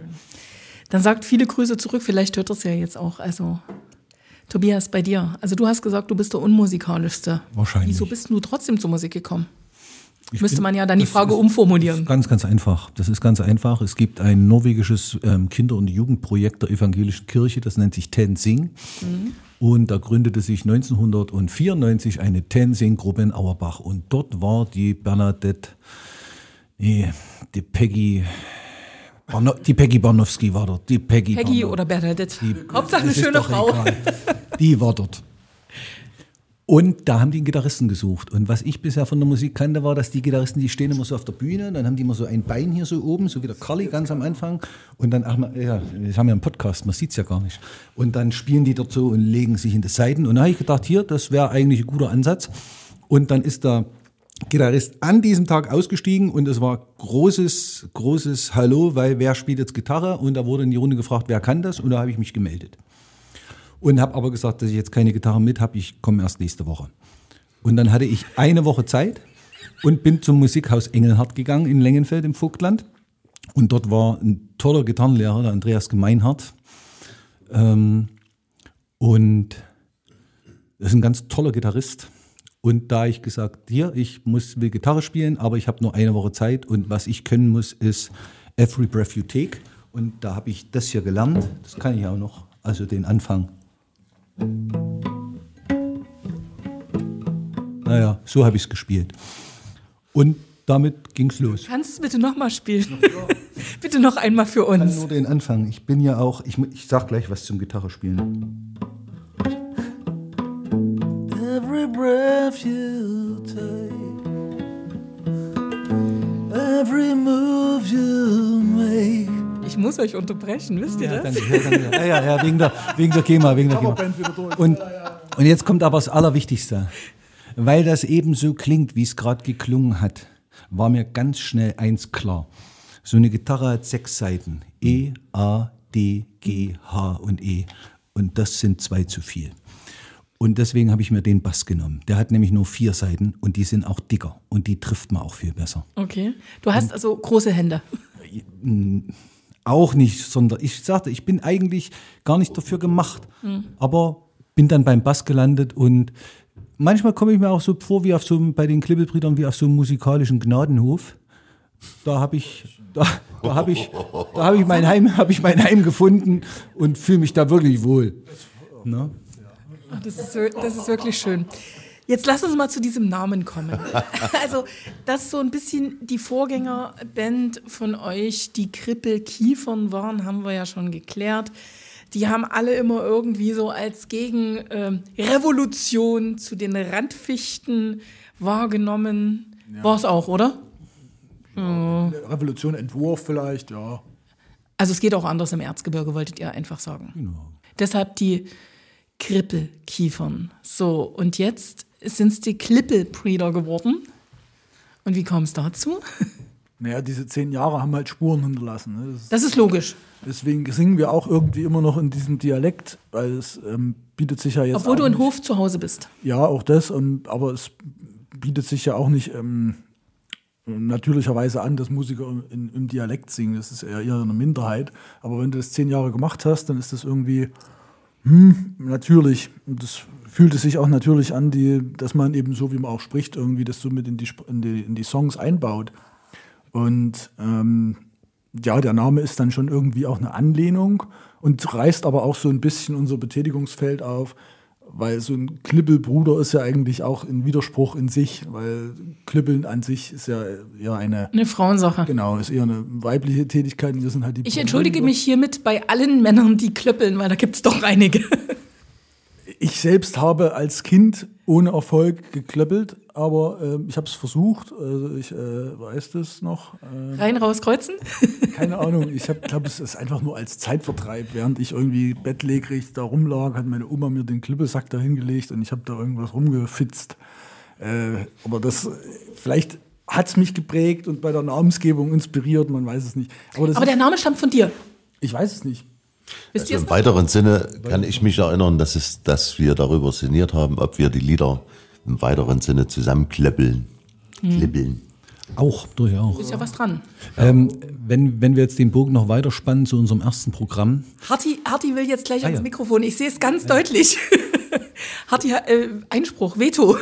Dann sagt viele Grüße zurück. Vielleicht hört er es ja jetzt auch. Also, Tobias, bei dir. Also, du hast gesagt, du bist der unmusikalischste.
Wahrscheinlich.
Wieso bist du trotzdem zur Musik gekommen?
Ich
Müsste man ja dann die Frage
ist-
umformulieren.
Ganz, ganz einfach. Das ist ganz einfach. Es gibt ein norwegisches ähm, Kinder- und Jugendprojekt der evangelischen Kirche, das nennt sich Tensing. Und da gründete sich 1994 eine Tensing-Gruppe in Auerbach. Und dort war die Bernadette, nee, die Peggy, die Peggy Barnowski war dort. Die Peggy,
Peggy oder Bernadette.
die-
Hauptsache eine schöne Frau.
egal. Die war dort. Und da haben die einen Gitarristen gesucht. Und was ich bisher von der Musik kannte, war, dass die Gitarristen, die stehen immer so auf der Bühne, dann haben die immer so ein Bein hier so oben, so wie der Carly ganz am Anfang. Und dann, ach, ja, wir haben ja einen Podcast, man sieht's ja gar nicht. Und dann spielen die dort so und legen sich in die Seiten. Und da habe ich gedacht, hier, das wäre eigentlich ein guter Ansatz. Und dann ist der Gitarrist an diesem Tag ausgestiegen und es war großes, großes Hallo, weil wer spielt jetzt Gitarre? Und da wurde in die Runde gefragt, wer kann das? Und da habe ich mich gemeldet. Und habe aber gesagt, dass ich jetzt keine Gitarre mit habe, ich komme erst nächste Woche. Und dann hatte ich eine Woche Zeit und bin zum Musikhaus Engelhardt gegangen in Lengenfeld im Vogtland. Und dort war ein toller Gitarrenlehrer, der Andreas Gemeinhardt. Ähm, und das ist ein ganz toller Gitarrist. Und da ich gesagt, hier, ich muss will Gitarre spielen, aber ich habe nur eine Woche Zeit und was ich können muss, ist Every Breath You Take. Und da habe ich das hier gelernt. Das kann ich auch noch. Also den Anfang. Naja, so habe ich es gespielt. Und damit ging es los.
Kannst du es bitte nochmal spielen? bitte noch einmal für
Ich kann
uns.
nur den Anfang. Ich bin ja auch, ich, ich sag gleich was zum Gitarre spielen.
Every breath you take, every move you make.
Ich muss euch unterbrechen, wisst ihr
Ja,
das?
danke, ja, danke. Ja, ja, ja, wegen der, wegen der GEMA, wegen der GEMA. Und, und jetzt kommt aber das Allerwichtigste. Weil das eben so klingt, wie es gerade geklungen hat, war mir ganz schnell eins klar. So eine Gitarre hat sechs Seiten. E, A, D, G, H und E. Und das sind zwei zu viel. Und deswegen habe ich mir den Bass genommen. Der hat nämlich nur vier Seiten und die sind auch dicker und die trifft man auch viel besser.
Okay. Du hast also große Hände.
Auch nicht, sondern ich sagte, ich bin eigentlich gar nicht dafür gemacht. Aber bin dann beim Bass gelandet und manchmal komme ich mir auch so vor wie auf so einem- bei den Klippelbrüdern wie auf so einem musikalischen Gnadenhof. Da habe ich, da, da habe ich, da habe ich mein Heim, habe ich mein Heim gefunden und fühle mich da wirklich wohl. Ne?
Das ist, das ist wirklich schön. Jetzt lass uns mal zu diesem Namen kommen. Also, dass so ein bisschen die Vorgängerband von euch, die Krippelkiefern waren, haben wir ja schon geklärt. Die haben alle immer irgendwie so als Gegenrevolution ähm, Revolution zu den Randfichten wahrgenommen. War es auch, oder?
Revolution, Entwurf vielleicht, ja.
Also es geht auch anders im Erzgebirge, wolltet ihr einfach sagen. Deshalb die Krippelkiefern. So, und jetzt sind es die Klippelbreeder geworden. Und wie kam es dazu?
Naja, diese zehn Jahre haben halt Spuren hinterlassen. Ne? Das ist,
Das ist logisch.
deswegen singen wir auch irgendwie immer noch in diesem Dialekt, weil es ähm, bietet sich ja jetzt.
Obwohl du in Hof zu Hause bist.
Ja, auch das, und, aber es bietet sich ja auch nicht ähm, natürlicherweise an, dass Musiker in, im Dialekt singen. Das ist eher, eher eine Minderheit. Aber wenn du das zehn Jahre gemacht hast, dann ist das irgendwie hm, natürlich. Und das fühlt es sich auch natürlich an, die, dass man eben so, wie man auch spricht, irgendwie das so mit in die, in die, in die Songs einbaut. Und ähm, ja, der Name ist dann schon irgendwie auch eine Anlehnung und reißt aber auch so ein bisschen unser Betätigungsfeld auf, weil so ein Klippelbruder ist ja eigentlich auch ein Widerspruch in sich, weil Klippeln an sich ist ja eher eine,
Eine Frauensache.
genau, ist eher eine weibliche Tätigkeit und wir sind halt die
Ich entschuldige mich hiermit bei allen Männern, die klöppeln, weil da gibt es doch einige.
Ich selbst habe als Kind ohne Erfolg geklöppelt, aber äh, ich habe es versucht, also ich äh, weiß das noch. Äh,
Rein, raus, kreuzen.
Keine Ahnung, ich glaube, es ist einfach nur als Zeitvertreib. Während ich irgendwie bettlägerig da rumlag, hat meine Oma mir den Klippesack da hingelegt und ich habe da irgendwas rumgefitzt. Äh, aber das, vielleicht hat es mich geprägt und bei der Namensgebung inspiriert, man weiß es nicht. Aber,
Aber der Name stammt von dir.
ich weiß es nicht.
Also Im
noch?
weiteren Sinne kann ich mich erinnern, dass, es, dass wir darüber sinniert haben, ob wir die Lieder im weiteren Sinne zusammenkleppeln. Klippeln.
Auch, durchaus.
Ist ja was dran.
Ähm, wenn, wenn wir jetzt den Bogen noch weiter spannen zu unserem ersten Programm,
Harti, Harti will jetzt gleich
Ah,
ans
ja.
Mikrofon. Ich sehe es ganz deutlich. Harti, äh, Einspruch, Veto.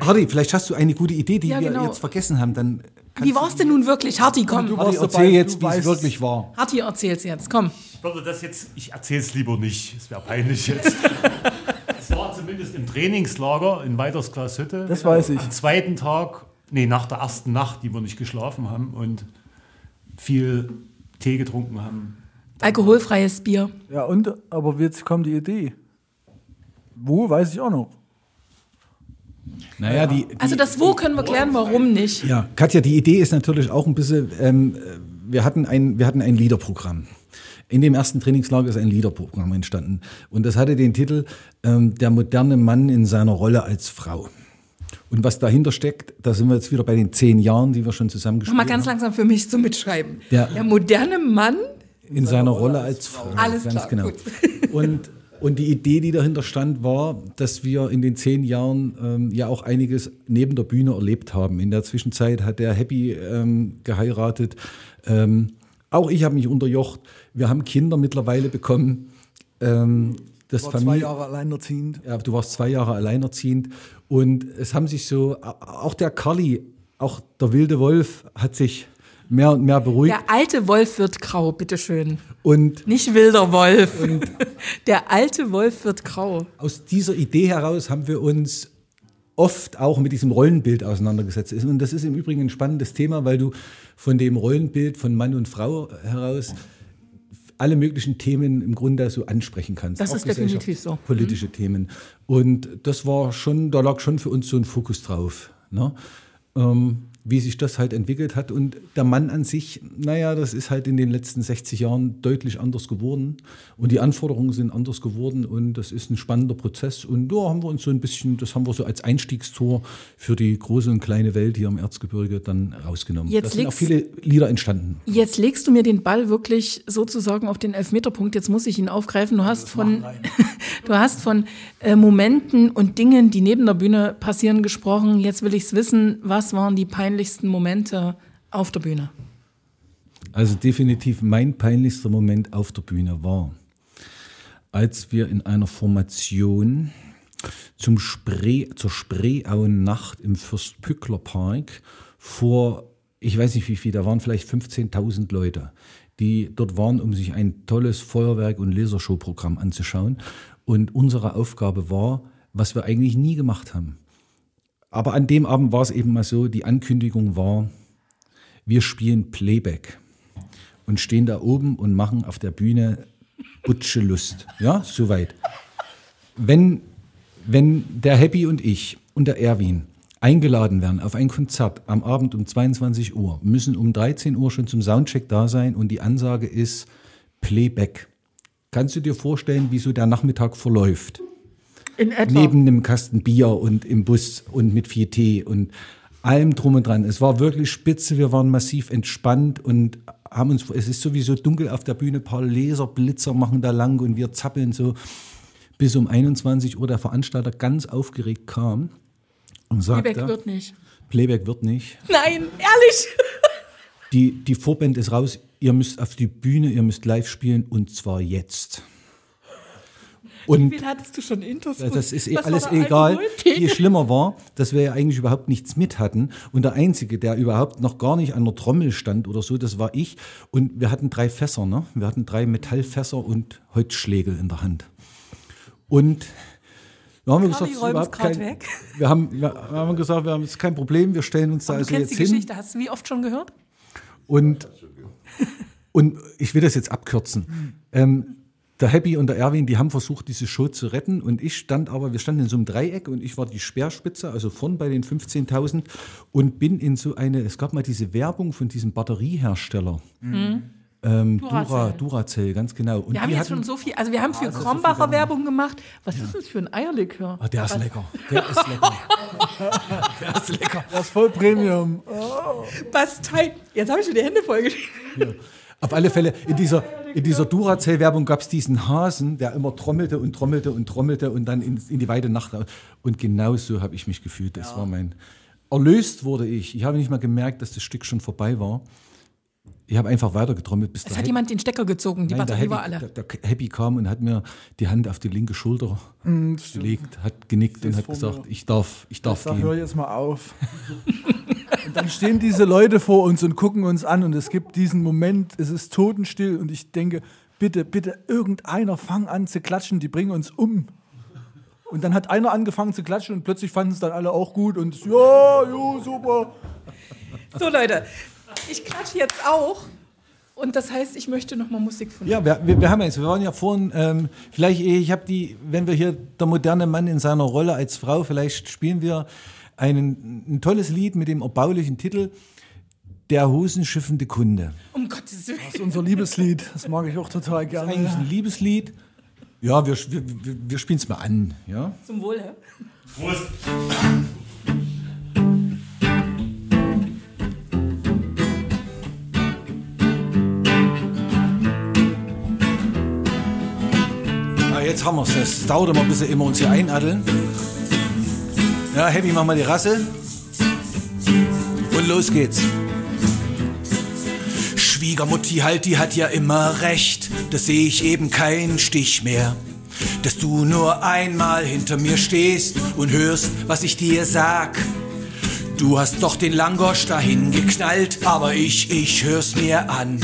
Hardy, vielleicht hast du eine gute Idee, die
Ja,
wir
genau.
jetzt vergessen haben. Dann
Wie war es denn nun wirklich? Harti, komm.
Du warst
erzähl
dabei,
jetzt, wie es wirklich war.
Harti, erzähl's jetzt, komm.
Ich würde das jetzt, ich erzähle es lieber nicht, es wäre peinlich jetzt. Es war zumindest im Trainingslager in Weitersglashütte.
Das weiß ich.
Am zweiten Tag, nee, nach der ersten Nacht, die wir nicht geschlafen haben und viel Tee getrunken haben.
Alkoholfreies Bier.
Ja, und, aber jetzt kommt die Idee. Wo, weiß ich auch noch.
Naja, die, die,
Also das Wo können wir klären, warum nicht.
ja, Katja, die Idee ist natürlich auch ein bisschen, ähm, äh, wir, hatten ein, wir hatten ein Liederprogramm. In dem ersten Trainingslager ist ein Liederprogramm entstanden. Und das hatte den Titel ähm, Der moderne Mann in seiner Rolle als Frau. Und was dahinter steckt, da sind wir jetzt wieder bei den zehn Jahren, die wir schon zusammengespielt
mal
haben.
ganz langsam für mich zum Mitschreiben.
Ja.
Der moderne Mann.
In seiner Rolle als Frau.
Alles
ganz
klar,
genau.
gut.
Und, und die Idee, die dahinter stand, war, dass wir in den zehn Jahren ähm, ja auch einiges neben der Bühne erlebt haben. In der Zwischenzeit hat der Happy ähm, geheiratet. Ähm, auch ich habe mich unterjocht. Wir haben Kinder mittlerweile bekommen. ähm, das
War zwei
Familie.
Jahre alleinerziehend.
Ja, du warst zwei Jahre alleinerziehend und es haben sich so, auch der Carly, auch der wilde Wolf hat sich mehr und mehr beruhigt
Der alte Wolf wird grau, bitteschön.
und
Nicht wilder Wolf. Der alte Wolf wird grau.
aus dieser Idee heraus haben wir uns oft auch mit diesem Rollenbild auseinandergesetzt. Und das ist im Übrigen ein spannendes Thema, weil du von dem Rollenbild von Mann und Frau heraus alle möglichen Themen im Grunde so ansprechen kannst.
Das
Auch
ist definitiv so.
Politische Themen. Und das war schon, da lag schon für uns so ein Fokus drauf. Ne? Ähm, wie sich das halt entwickelt hat. Und der Mann an sich, naja, das ist halt in den letzten 60 Jahren deutlich anders geworden. Und die Anforderungen sind anders geworden. Und das ist ein spannender Prozess. Und da haben wir uns so ein bisschen, das haben wir so als Einstiegstor für die große und kleine Welt hier im Erzgebirge dann rausgenommen.
Jetzt
da sind auch viele Lieder entstanden.
Jetzt legst du mir den Ball wirklich sozusagen auf den Elfmeterpunkt. Jetzt muss ich ihn aufgreifen. Du hast von, du hast von äh, Momenten und Dingen, die neben der Bühne passieren, gesprochen. Jetzt will ich es wissen. Was waren die peinlichsten Momente auf der Bühne?
Also definitiv mein peinlichster Moment auf der Bühne war, als wir in einer Formation zum Spree, zur Spreeauen-Nacht im Fürstpückler-Park vor, ich weiß nicht wie viel, da waren vielleicht 15.000 Leute, die dort waren, um sich ein tolles Feuerwerk- und Lasershow-Programm anzuschauen. Und unsere Aufgabe war, was wir eigentlich nie gemacht haben. Aber an dem Abend war es eben mal so, die Ankündigung war, wir spielen Playback und stehen da oben und machen auf der Bühne Butsche Lust. Ja, soweit. Wenn, wenn der Happy und ich und der Erwin eingeladen werden auf ein Konzert am Abend um 22 Uhr, müssen um 13 Uhr schon zum Soundcheck da sein und die Ansage ist Playback. Kannst du dir vorstellen, wie so der Nachmittag verläuft?
In etwa.
neben einem Kasten Bier und im Bus und mit viel Tee und allem drum und dran. Es war wirklich spitze, wir waren massiv entspannt und haben uns, es ist sowieso dunkel auf der Bühne, ein paar Laserblitzer machen da lang und wir zappeln so bis um 21 Uhr der Veranstalter ganz aufgeregt kam und sagte,
Playback wird nicht.
Playback wird nicht.
Nein, ehrlich.
Die, die Vorband ist raus, ihr müsst auf die Bühne, ihr müsst live spielen und zwar jetzt. Und
Wie viel hattest du schon Intos?
Das ist eh alles
da
egal. Viel schlimmer war, dass wir ja eigentlich überhaupt nichts mit hatten. Und der Einzige, der überhaupt noch gar nicht an der Trommel stand oder so, das war ich. Und wir hatten drei Fässer, ne? Wir hatten drei Metallfässer und Holzschlägel in der Hand. Und wir haben gesagt,
Carly
kein,
weg.
wir haben, wir haben gesagt, wir haben jetzt kein Problem, wir stellen uns da
Aber du
also
kennst
jetzt
die
hin.
Geschichte, hast du wie oft schon gehört?
Und, und ich will das jetzt abkürzen. Ähm, der Happy und der Erwin, die haben versucht, diese Show zu retten. Und ich stand aber, wir standen in so einem Dreieck und ich war die Speerspitze, also vorn bei den 15.000 und bin in so eine, es gab mal diese Werbung von diesem Batteriehersteller. Ähm, Dura,
Duracell.
Duracell, ganz genau. Und
Wir haben jetzt
hatten-
schon so viel, also wir haben für Krombacher Werbung gemacht. Was ist das für ein Eierlikör?
Ah, der ist lecker. Der ist lecker. der ist lecker.
Das ist voll Premium.
Bastei. Jetzt habe ich mir die Hände vollgeschrieben.
Auf alle Fälle, in dieser, in dieser Duracell-Werbung gab es diesen Hasen, der immer trommelte und trommelte und trommelte und dann in, in die weite Nacht. Und genau so habe ich mich gefühlt. Das war mein. Erlöst wurde ich. Ich habe nicht mal gemerkt, dass das Stück schon vorbei war. Ich habe einfach weiter getrommelt, bis
Es hat
Happy-
jemand den Stecker gezogen, die
Nein,
Batterie
Happy,
war alle.
Der, der Happy kam und hat mir die Hand auf die linke Schulter gelegt, hat genickt und hat gesagt,
mir.
ich darf, ich darf
Sag, hör
gehen.
jetzt mal auf. und dann stehen diese Leute vor uns und gucken uns an und es gibt diesen Moment, es ist totenstill und ich denke, bitte, bitte, irgendeiner fang an zu klatschen, die bringen uns um. Und dann hat einer angefangen zu klatschen und plötzlich fanden es dann alle auch gut und ja, jo, super.
So Leute, ich klatsche jetzt auch. Und das heißt, ich möchte noch mal Musik von
Ja, wir, wir, wir haben jetzt, wir waren ja vorhin, ähm, vielleicht, ich habe die, wenn wir hier der moderne Mann in seiner Rolle als Frau, vielleicht spielen wir einen, ein tolles Lied mit dem erbaulichen Titel Der hosenschiffende Kunde.
Um Gottes Willen.
Das ist unser Liebeslied, das mag ich auch total
Eigentlich
gerne.
ein Liebeslied. Ja, wir, wir, wir, spielen es mal an. Ja?
Zum Wohl, hä?
Prost.
Ah, jetzt haben wir es. Es dauert immer, bis wir immer uns hier einaddeln. Ja, Happy, mach mal die Rasse. Und los geht's. Schwiegermutti halt, die hat ja immer recht. da sehe ich eben keinen Stich mehr. Dass du nur einmal hinter mir stehst und hörst, was ich dir sag. Du hast doch den Langosch dahin geknallt, aber ich, ich hör's mir an.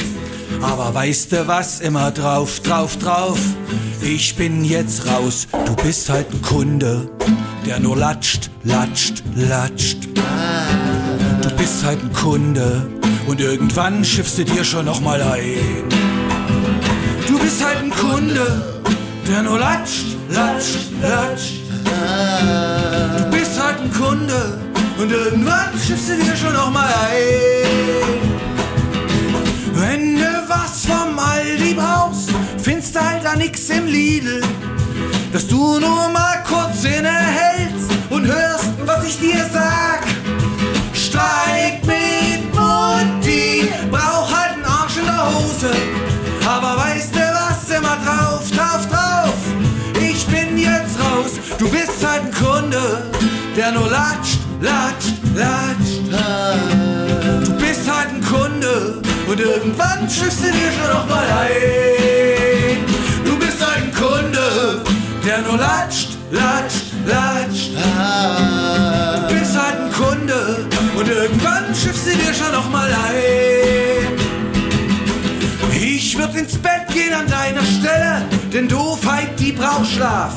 Aber weißt du was, immer drauf, drauf, drauf. Ich bin jetzt raus, du bist halt ein Kunde, der nur latscht, latscht, latscht. Du bist halt ein Kunde und irgendwann schiffst du dir schon noch mal ein. Du bist halt ein Kunde, der nur latscht, latscht, latscht. Du bist halt ein Kunde und irgendwann schiffst du dir schon noch mal ein. Wenn du was vom Aldi brauchst, findest du halt da nix im Lidl. Dass du nur mal kurz innehältst und hörst, was ich dir sag. Streik mit Mutti, brauch halt einen Arsch in der Hose. Aber weißt du was, immer drauf, drauf, drauf. Ich bin jetzt raus, du bist halt ein Kunde, der nur latscht, latscht, latscht. Du bist halt ein Kunde und irgendwann schiffst du dir schon noch mal ein. Schiffst du dir schon noch mal ein. Ich würd ins Bett gehen an deiner Stelle, denn Doofheit, die braucht Schlaf.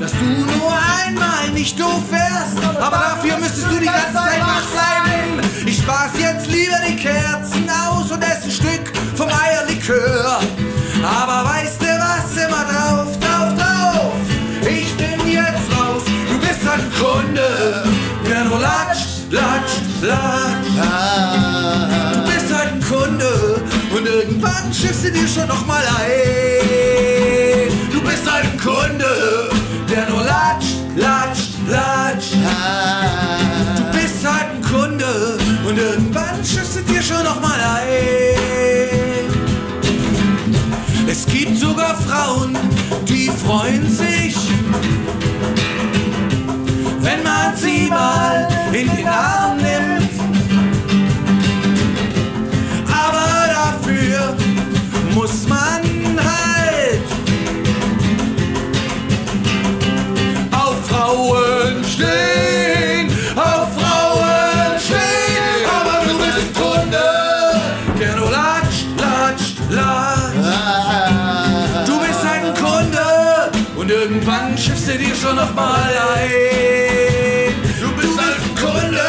Dass du nur einmal nicht doof wärst, aber dafür müsstest du die ganze Zeit wach bleiben. Ich spaß jetzt lieber die Kerzen aus und esse ein Stück vom Eierlikör. Aber weißt du was, immer drauf, drauf, drauf. Ich bin jetzt raus, du bist ein Kunde, der nur latscht, latscht, latscht. Irgendwann schiffst du dir schon noch mal ein. Du bist ein Kunde, der nur latscht, latscht, latscht. Du bist halt ein Kunde und irgendwann schiffst du dir schon noch mal ein. Es gibt sogar Frauen, die freuen sich, wenn man sie mal in den Arm nimmt. Du noch mal ein. Du bist ein Kunde,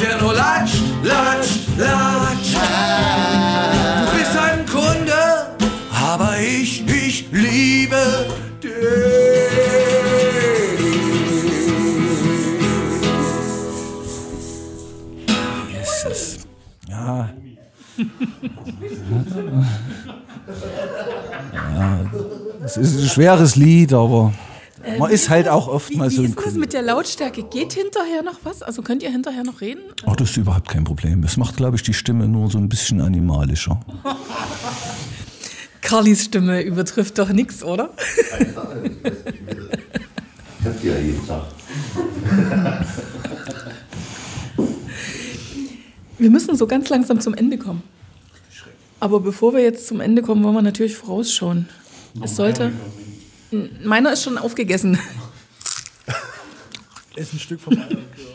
der nur latscht, latscht, latscht. Du bist ein Kunde, aber ich, ich liebe dich.
Jesus. Ja. ja. Es ist ein schweres Lied, aber man ist halt auch oft
Wie,
mal so
wie
ein
ist denn das mit der Lautstärke? Geht hinterher noch was? Also könnt ihr hinterher noch reden?
Oh, das ist überhaupt kein Problem. Es macht, glaube ich, die Stimme nur so ein bisschen animalischer.
Carlis Stimme übertrifft doch nichts, oder?
Habt ihr ja jeden Tag.
Wir müssen so ganz langsam zum Ende kommen. Aber bevor wir jetzt zum Ende kommen, wollen wir natürlich vorausschauen. Es sollte. Meiner ist schon aufgegessen.
Ist ein Stück vom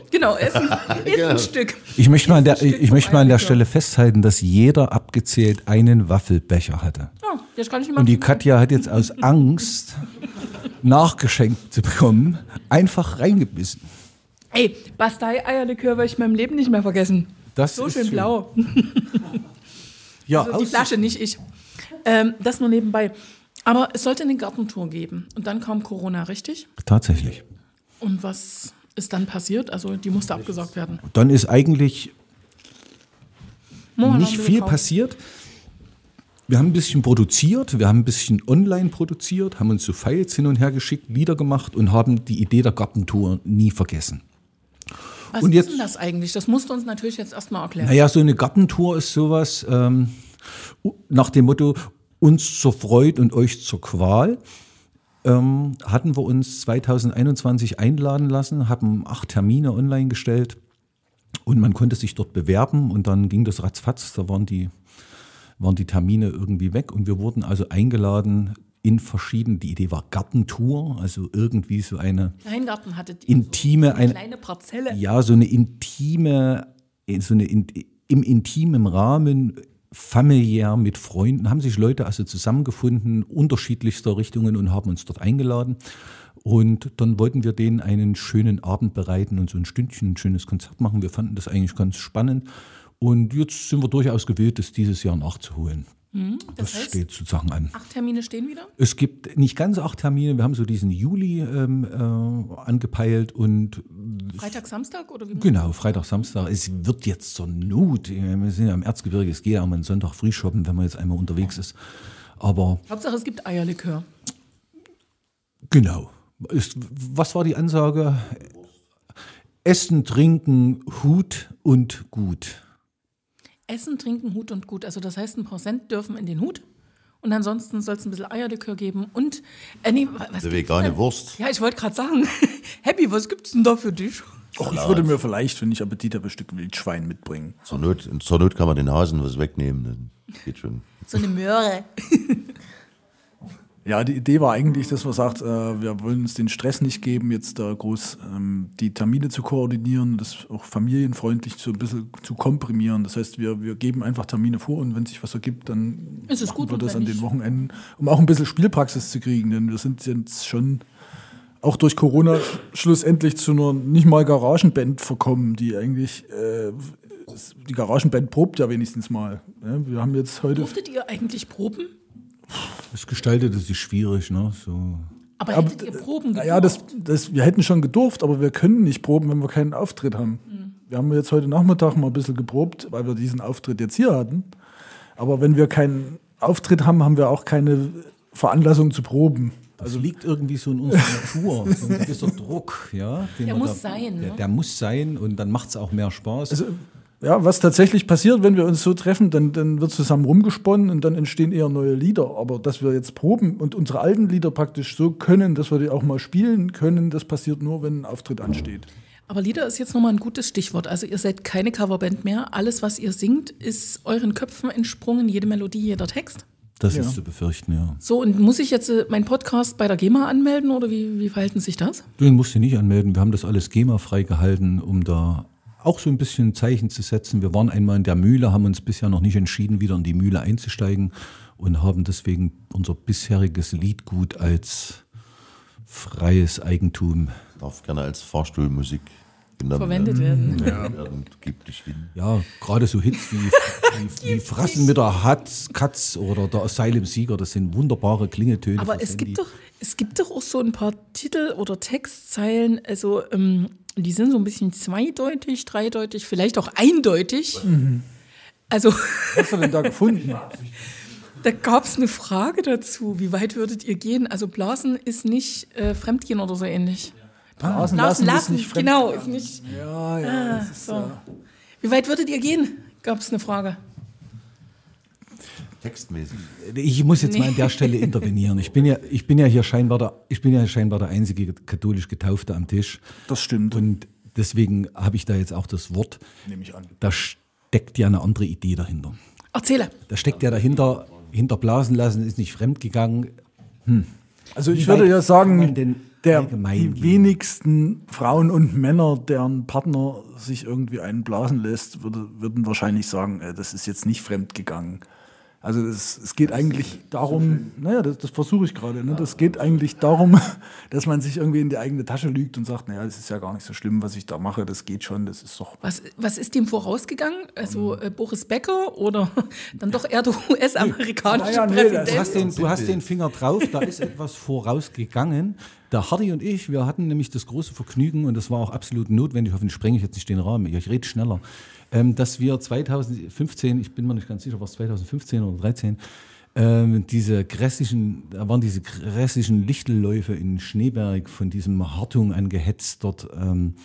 Genau, essen ist ein Stück.
Ich möchte mal an der,
Stück
ich möchte mal an der. Stelle festhalten, dass jeder abgezählt einen Waffelbecher hatte.
Oh, jetzt kann ich nicht
Und die Katja hat jetzt aus Angst, nachgeschenkt zu bekommen, einfach reingebissen.
Ey, Bastei-Eierlikör werde ich in meinem Leben nicht mehr vergessen.
Das
So
ist
schön blau.
Ja,
Also die Flasche, nicht ich. Ähm, das nur nebenbei. Aber es sollte eine Gartentour geben. Und dann kam Corona, richtig?
tatsächlich.
Und was ist dann passiert? Also die musste abgesagt werden.
Dann ist eigentlich
Moment,
nicht viel
gekauft.
passiert. Wir haben ein bisschen produziert, wir haben ein bisschen online produziert, haben uns so Files hin und her geschickt, Lieder gemacht und haben die Idee der Gartentour nie vergessen.
Was
Und
ist
jetzt-
denn das eigentlich? Das musst du uns natürlich jetzt erstmal erklären.
Naja, so eine Gartentour ist sowas ähm, nach dem Motto, uns zur Freude und euch zur Qual. Ähm, hatten wir uns 2021 einladen lassen, haben acht Termine online gestellt und man konnte sich dort bewerben und dann ging das ratzfatz. Da waren die
waren die Termine irgendwie weg und wir wurden also eingeladen in verschiedenen, die Idee war Gartentour, also irgendwie so eine
Kleingarten hattet ihr
intime,
so eine
eine,
kleine Parzelle.
ja, so eine intime, so eine in, im intimen Rahmen, familiär mit Freunden, haben sich Leute also zusammengefunden, unterschiedlichster Richtungen und haben uns dort eingeladen. Und dann wollten wir denen einen schönen Abend bereiten und so ein Stündchen ein schönes Konzert machen. Wir fanden das eigentlich ganz spannend. Und jetzt sind wir durchaus gewillt, das dieses Jahr nachzuholen. Das,
heißt-
steht sozusagen an.
Acht Termine stehen wieder?
Es gibt nicht ganz acht Termine. Wir haben so diesen Juli ähm, äh, angepeilt und
Freitag, Samstag oder wie?
Genau, Freitag, Samstag. Es wird jetzt zur Not, wir sind ja im Erzgebirge, es geht ja auch mal einen Sonntag früh shoppen, wenn man jetzt einmal unterwegs ist. Aber
Hauptsache es gibt Eierlikör.
genau. Ist, was war die Ansage? Essen, trinken, Hut und gut.
Essen, trinken, Hut und gut. Also das heißt, ein Prozent dürfen in den Hut. Und ansonsten soll es ein bisschen Eierlikör geben. Und, äh, nee, was
Eine vegane
denn?
Wurst.
Ja, ich wollte gerade sagen, Happy, was gibt's denn da für dich?
Och, ich würde mir vielleicht, wenn ich Appetit habe, ein Stück Wildschwein mitbringen.
Zur Not, zur Not kann man den Hasen was wegnehmen. Dann geht schon.
So eine Möhre.
Ja, die Idee war eigentlich, dass man sagt, äh, wir wollen uns den Stress nicht geben, jetzt da groß ähm, die Termine zu koordinieren, das auch familienfreundlich so ein bisschen zu komprimieren. Das heißt, wir, wir geben einfach Termine vor und wenn sich was ergibt, dann
Ist es
machen
gut
wir das an den? Wochenenden, um auch ein bisschen Spielpraxis zu kriegen. Denn wir sind jetzt schon auch durch Corona schlussendlich zu einer nicht mal Garagenband verkommen, die eigentlich, äh, die Garagenband probt ja wenigstens mal. ne? Wir haben jetzt heute
Durftet ihr eigentlich proben?
Das gestaltet sich schwierig, ne? So.
Aber
Aber,
hättet ihr Proben
Naja, das,
gebraucht?
das, wir hätten schon gedurft, aber wir können nicht proben, wenn wir keinen Auftritt haben.
Mhm.
Wir haben jetzt heute Nachmittag mal ein bisschen geprobt, weil wir diesen Auftritt jetzt hier hatten. Aber wenn wir keinen Auftritt haben, haben wir auch keine Veranlassung zu proben.
Also liegt irgendwie so in unserer Natur, so ein gewisser Druck, ja. den
Der muss sein,
Der,
ne?
der muss sein und dann macht es auch mehr Spaß.
Also, ja, was tatsächlich passiert, wenn wir uns so treffen, dann, dann wird zusammen rumgesponnen und dann entstehen eher neue Lieder. Aber dass wir jetzt proben und unsere alten Lieder praktisch so können, dass wir die auch mal spielen können, das passiert nur, wenn ein Auftritt ansteht.
Aber Lieder ist jetzt nochmal ein gutes Stichwort. Also ihr seid keine Coverband mehr. Alles, was ihr singt, ist euren Köpfen entsprungen. Jede Melodie, jeder Text.
das
ja.
ist zu befürchten, ja.
So, und muss ich jetzt äh, meinen Podcast bei der GEMA anmelden oder wie, wie verhalten sich das?
Den musst du nicht anmelden. Wir haben das alles GEMA-frei gehalten, um da auch so ein bisschen Zeichen zu setzen. Wir waren einmal in der Mühle, haben uns bisher noch nicht entschieden, wieder in die Mühle einzusteigen und haben deswegen unser bisheriges Liedgut als freies Eigentum.
Darf gerne als Fahrstuhlmusik
Verwendet werden.
werden. Ja. und gib dich hin.
Ja, gerade so Hits wie, wie, wie Frassen mit der Hatz, Katz oder der Asylum Sieger, das sind wunderbare Klingeltöne.
Aber es gibt, doch, es gibt doch auch so ein paar Titel oder Textzeilen, also ähm, die sind so ein bisschen zweideutig, dreideutig, vielleicht auch eindeutig. Also
Was hast du denn da gefunden?
da gab es eine Frage dazu, wie weit würdet ihr gehen? Also Blasen ist nicht äh, Fremdgehen oder so ähnlich.
Blasen
Blasen
lassen ist nicht fremd.
genau, ist nicht.
Ja, ja. das ist,
So.
äh,
Wie weit würdet ihr gehen? Gab es eine Frage.
Textmäßig.
Ich muss jetzt
Nee.
mal an der Stelle intervenieren. Ich bin ja, ich bin ja hier scheinbar der, ich bin ja scheinbar der einzige katholisch Getaufte am Tisch.
das stimmt.
Und deswegen habe ich da jetzt auch das Wort.
Nehme ich an.
Da steckt ja eine andere Idee dahinter.
Erzähle.
Da steckt ja dahinter, hinter Blasen lassen ist nicht fremdgegangen.
Also ich
Wie
würde ja sagen, der, die wenigsten Frauen und Männer, deren Partner sich irgendwie einen blasen lässt, würde, würden wahrscheinlich sagen, äh, das ist jetzt nicht fremd gegangen. Also das, es geht eigentlich darum, naja, das, das versuche ich gerade, ne? das geht eigentlich darum, dass man sich irgendwie in die eigene Tasche lügt und sagt, naja, das ist ja gar nicht so schlimm, was ich da mache, das geht schon, das ist doch...
Was, was ist dem vorausgegangen? Also äh, Boris Becker oder dann doch eher der US-amerikanische
Naja, nee,
Präsident?
Du hast, den, du hast den Finger drauf, da ist etwas vorausgegangen. Der Hardy und ich, wir hatten nämlich das große Vergnügen, und das war auch absolut notwendig, hoffentlich sprenge ich jetzt nicht den Rahmen, ich rede schneller, ähm, dass wir 2015, ich bin mir nicht ganz sicher, was 2015 oder 2013, ähm, diese grässlichen, da waren diese grässlichen Lichtelläufe in Schneeberg von diesem Hartung angehetzt dort. Ähm,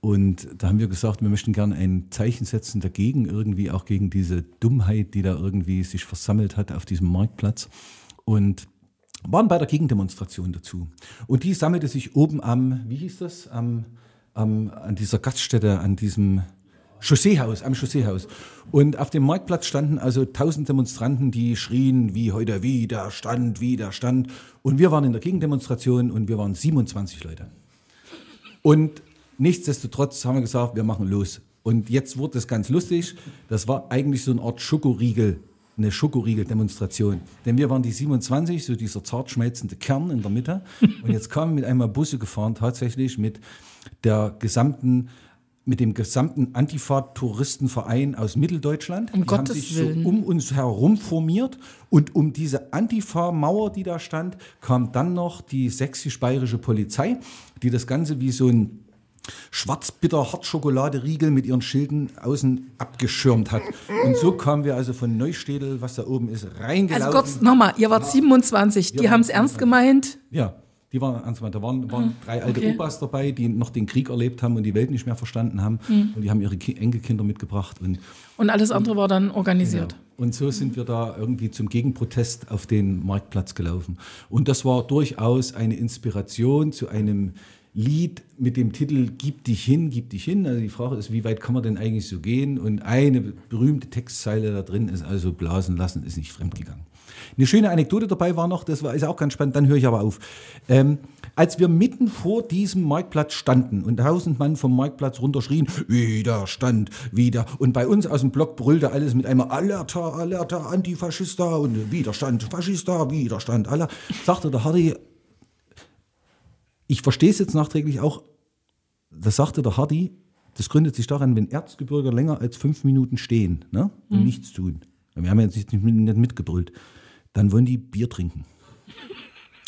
und da haben wir gesagt, wir möchten gerne ein Zeichen setzen dagegen, irgendwie auch gegen diese Dummheit, die da irgendwie sich versammelt hat auf diesem Marktplatz. Und waren bei der Gegendemonstration dazu. Und die sammelte sich oben am, wie hieß das, am, am, an dieser Gaststätte, an diesem Chausseehaus, am Chausseehaus. Und auf dem Marktplatz standen also tausend Demonstranten, die schrien, wie heute Widerstand, Widerstand. Und wir waren in der Gegendemonstration und wir waren 27 Leute. Und nichtsdestotrotz haben wir gesagt, wir machen los. Und jetzt wurde es ganz lustig. Das war eigentlich so eine Art Schokoriegel, eine Schokoriegel-Demonstration. Denn wir waren die 27, so dieser zart schmelzende Kern in der Mitte. Und jetzt kamen mit einmal Busse gefahren, tatsächlich mit der gesamten mit dem gesamten Antifa-Touristenverein aus Mitteldeutschland.
Um
die
Gottes
haben sich
Willen.
so um uns herum formiert und um diese Antifa-Mauer, die da stand, kam dann noch die sächsisch-bayerische Polizei, die das Ganze wie so ein schwarzbitter Hartschokoladeriegel mit ihren Schilden außen abgeschirmt hat. Und so kamen wir also von Neustädel, was da oben ist, reingelaufen.
Also kurz nochmal, ihr wart 27, die
Wir
haben es ernst gemeint.
Ja, die waren ernst gemeint. Da waren, waren drei alte
okay.
Opas dabei, die noch den Krieg erlebt haben und die Welt nicht mehr verstanden haben. Und die haben ihre Ki Enkelkinder mitgebracht. Und,
Und alles andere war dann organisiert.
und so sind wir da irgendwie zum Gegenprotest auf den Marktplatz gelaufen. Und das war durchaus eine Inspiration zu einem Lied mit dem Titel Gib dich hin, gib dich hin. Also die Frage ist, wie weit kann man denn eigentlich so gehen? Und eine berühmte Textzeile da drin ist also Blasen lassen ist nicht fremdgegangen. Eine schöne Anekdote dabei war noch, das war ist auch ganz spannend, dann höre ich aber auf. Ähm, als wir mitten vor diesem Marktplatz standen und tausend Mann vom Marktplatz runterschrien, Widerstand, wieder. Und bei uns aus dem Block brüllte alles mit einmal Alerta, Alerta, Antifaschista und Widerstand, Faschista, Widerstand, aller. Sagte der Hardy, ich verstehe es jetzt nachträglich auch, das sagte der Hardy, das gründet sich daran, wenn Erzgebirger länger als fünf Minuten stehen ne, und nichts tun. Wir haben ja jetzt nicht, nicht mitgebrüllt. Dann wollen die Bier trinken.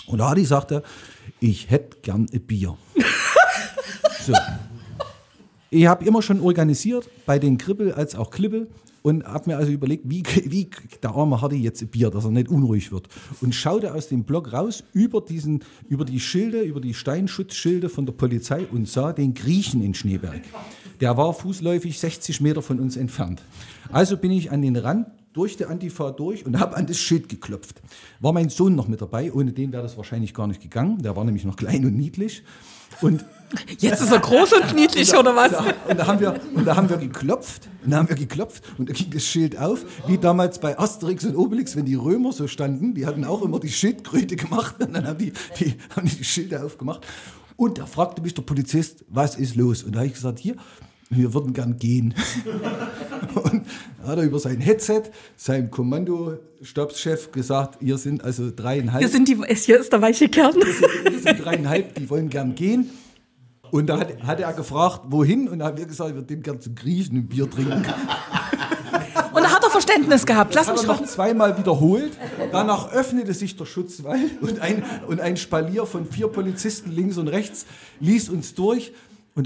Und der Hardy sagte, ich hätte gern ein Bier. so. Ich habe immer schon organisiert, bei den Kribbel als auch Klibbel und habe mir also überlegt, wie, wie der arme Hardy jetzt ein Bier, dass er nicht unruhig wird. Und schaute aus dem Block raus über, diesen, über die Schilde, über die Steinschutzschilde von der Polizei und sah den Griechen in Schneeberg. Der war fußläufig 60 Meter von uns entfernt. Also bin ich an den Rand durch die Antifa durch und habe an das Schild geklopft. War mein Sohn noch mit dabei, ohne den wäre das wahrscheinlich gar nicht gegangen. Der war nämlich noch klein und niedlich. Und
Jetzt ist er groß und niedlich, oder was?
da, und, da haben wir, und da haben wir geklopft, und da haben wir geklopft und da ging das Schild auf, wie damals bei Asterix und Obelix, wenn die Römer so standen, die hatten auch immer die Schildkröte gemacht und dann haben die die, haben die Schilder aufgemacht. Und da fragte mich der Polizist, was ist los? Und da habe ich gesagt, hier, wir würden gern gehen. Und da hat er über sein Headset seinem Kommandostabschef gesagt, hier sind also dreieinhalb.
Hier, sind die, hier ist der weiche Kern.
Wir sind dreieinhalb, die wollen gern gehen. Und da hat, hat er gefragt, wohin? Und da haben wir gesagt, wir würden gern zum Griechen ein Bier trinken.
Und da hat er Verständnis gehabt. Lass
Hat
mich
er
doch.
noch zweimal wiederholt. Danach öffnete sich der Schutzwall und ein, und ein Spalier von vier Polizisten links und rechts ließ uns durch.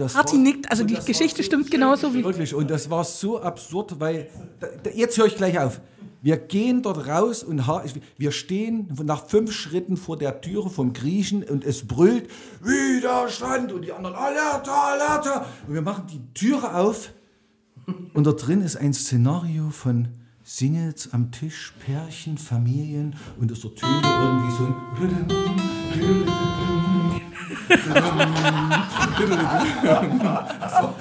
War-
nickt, also die Geschichte stimmt genauso wie.
Wirklich, und das war so absurd, weil, da, jetzt höre ich gleich auf. Wir gehen dort raus und wir stehen nach fünf Schritten vor der Türe vom Griechen und es brüllt Widerstand und die anderen Alerta, Alerta. Und wir machen die Türe auf und da drin ist ein Szenario von Singles am Tisch, Pärchen, Familien und es ertönt irgendwie so ein also,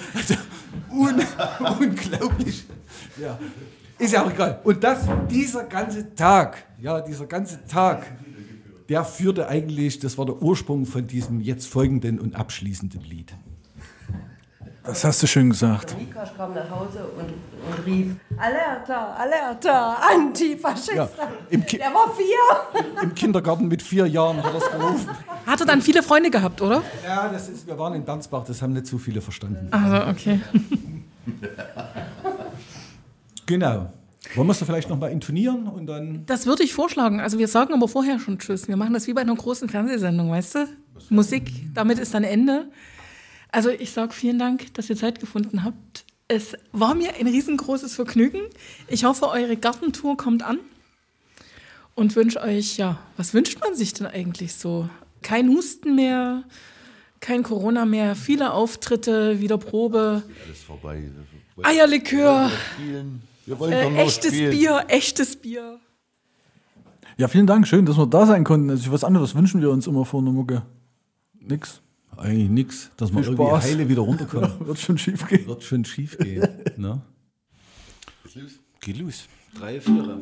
un unglaublich. Ja. Ist ja auch egal. Und das, dieser ganze Tag, ja, dieser ganze Tag, der führte eigentlich, das war der Ursprung von diesem jetzt folgenden und abschließenden Lied.
Das hast du schön gesagt.
Mikasch kam nach Hause und, und rief, Alerta, Alerta, Antifaschista.
Ja,
Der war vier.
Im Kindergarten mit vier Jahren hat er es gerufen.
Hat er dann viele Freunde gehabt, oder?
Ja, das ist, wir waren in Bernsbach, das haben nicht so viele verstanden.
Also, okay.
Genau. Wollen wir es da vielleicht nochmal intonieren und dann.
Das würde ich vorschlagen. Also, wir sagen aber vorher schon Tschüss. Wir machen das wie bei einer großen Fernsehsendung, weißt du? Musik, damit ist dann Ende. Also, ich sage vielen Dank, dass ihr Zeit gefunden habt. Es war mir ein riesengroßes Vergnügen. Ich hoffe, eure Gartentour kommt an. Und wünsche euch, ja, was wünscht man sich denn eigentlich so? Kein Husten mehr, kein Corona mehr, viele Auftritte, wieder Probe,
Alles vorbei.
Eierlikör,
Spielen. Wir wollen
äh, echtes
spielen.
Bier, echtes Bier.
Ja, vielen Dank, schön, dass wir da sein konnten. Also, was anderes wünschen wir uns immer vor einer Mucke. Nix.
Eigentlich nichts, dass
Viel
irgendwie
Spaß.
heile wieder runterkommen.
Wird schon schief gehen.
Wird schon schief gehen. Ne? Geht los.
Drei, Vierer.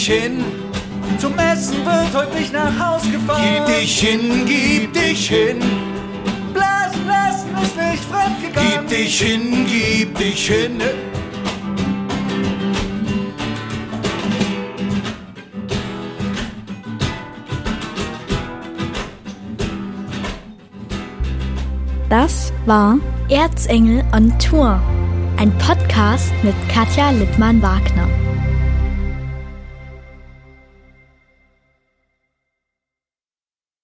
Dich hin,
Zum Essen wird heute nicht nach Haus gefahren.
gib dich hin, gib dich hin,
Blasen lassen ist nicht fremdgegangen.
gib dich hin, gib dich hin.
Das war Erzengel on Tour, ein Podcast mit Katja Lippmann-Wagner.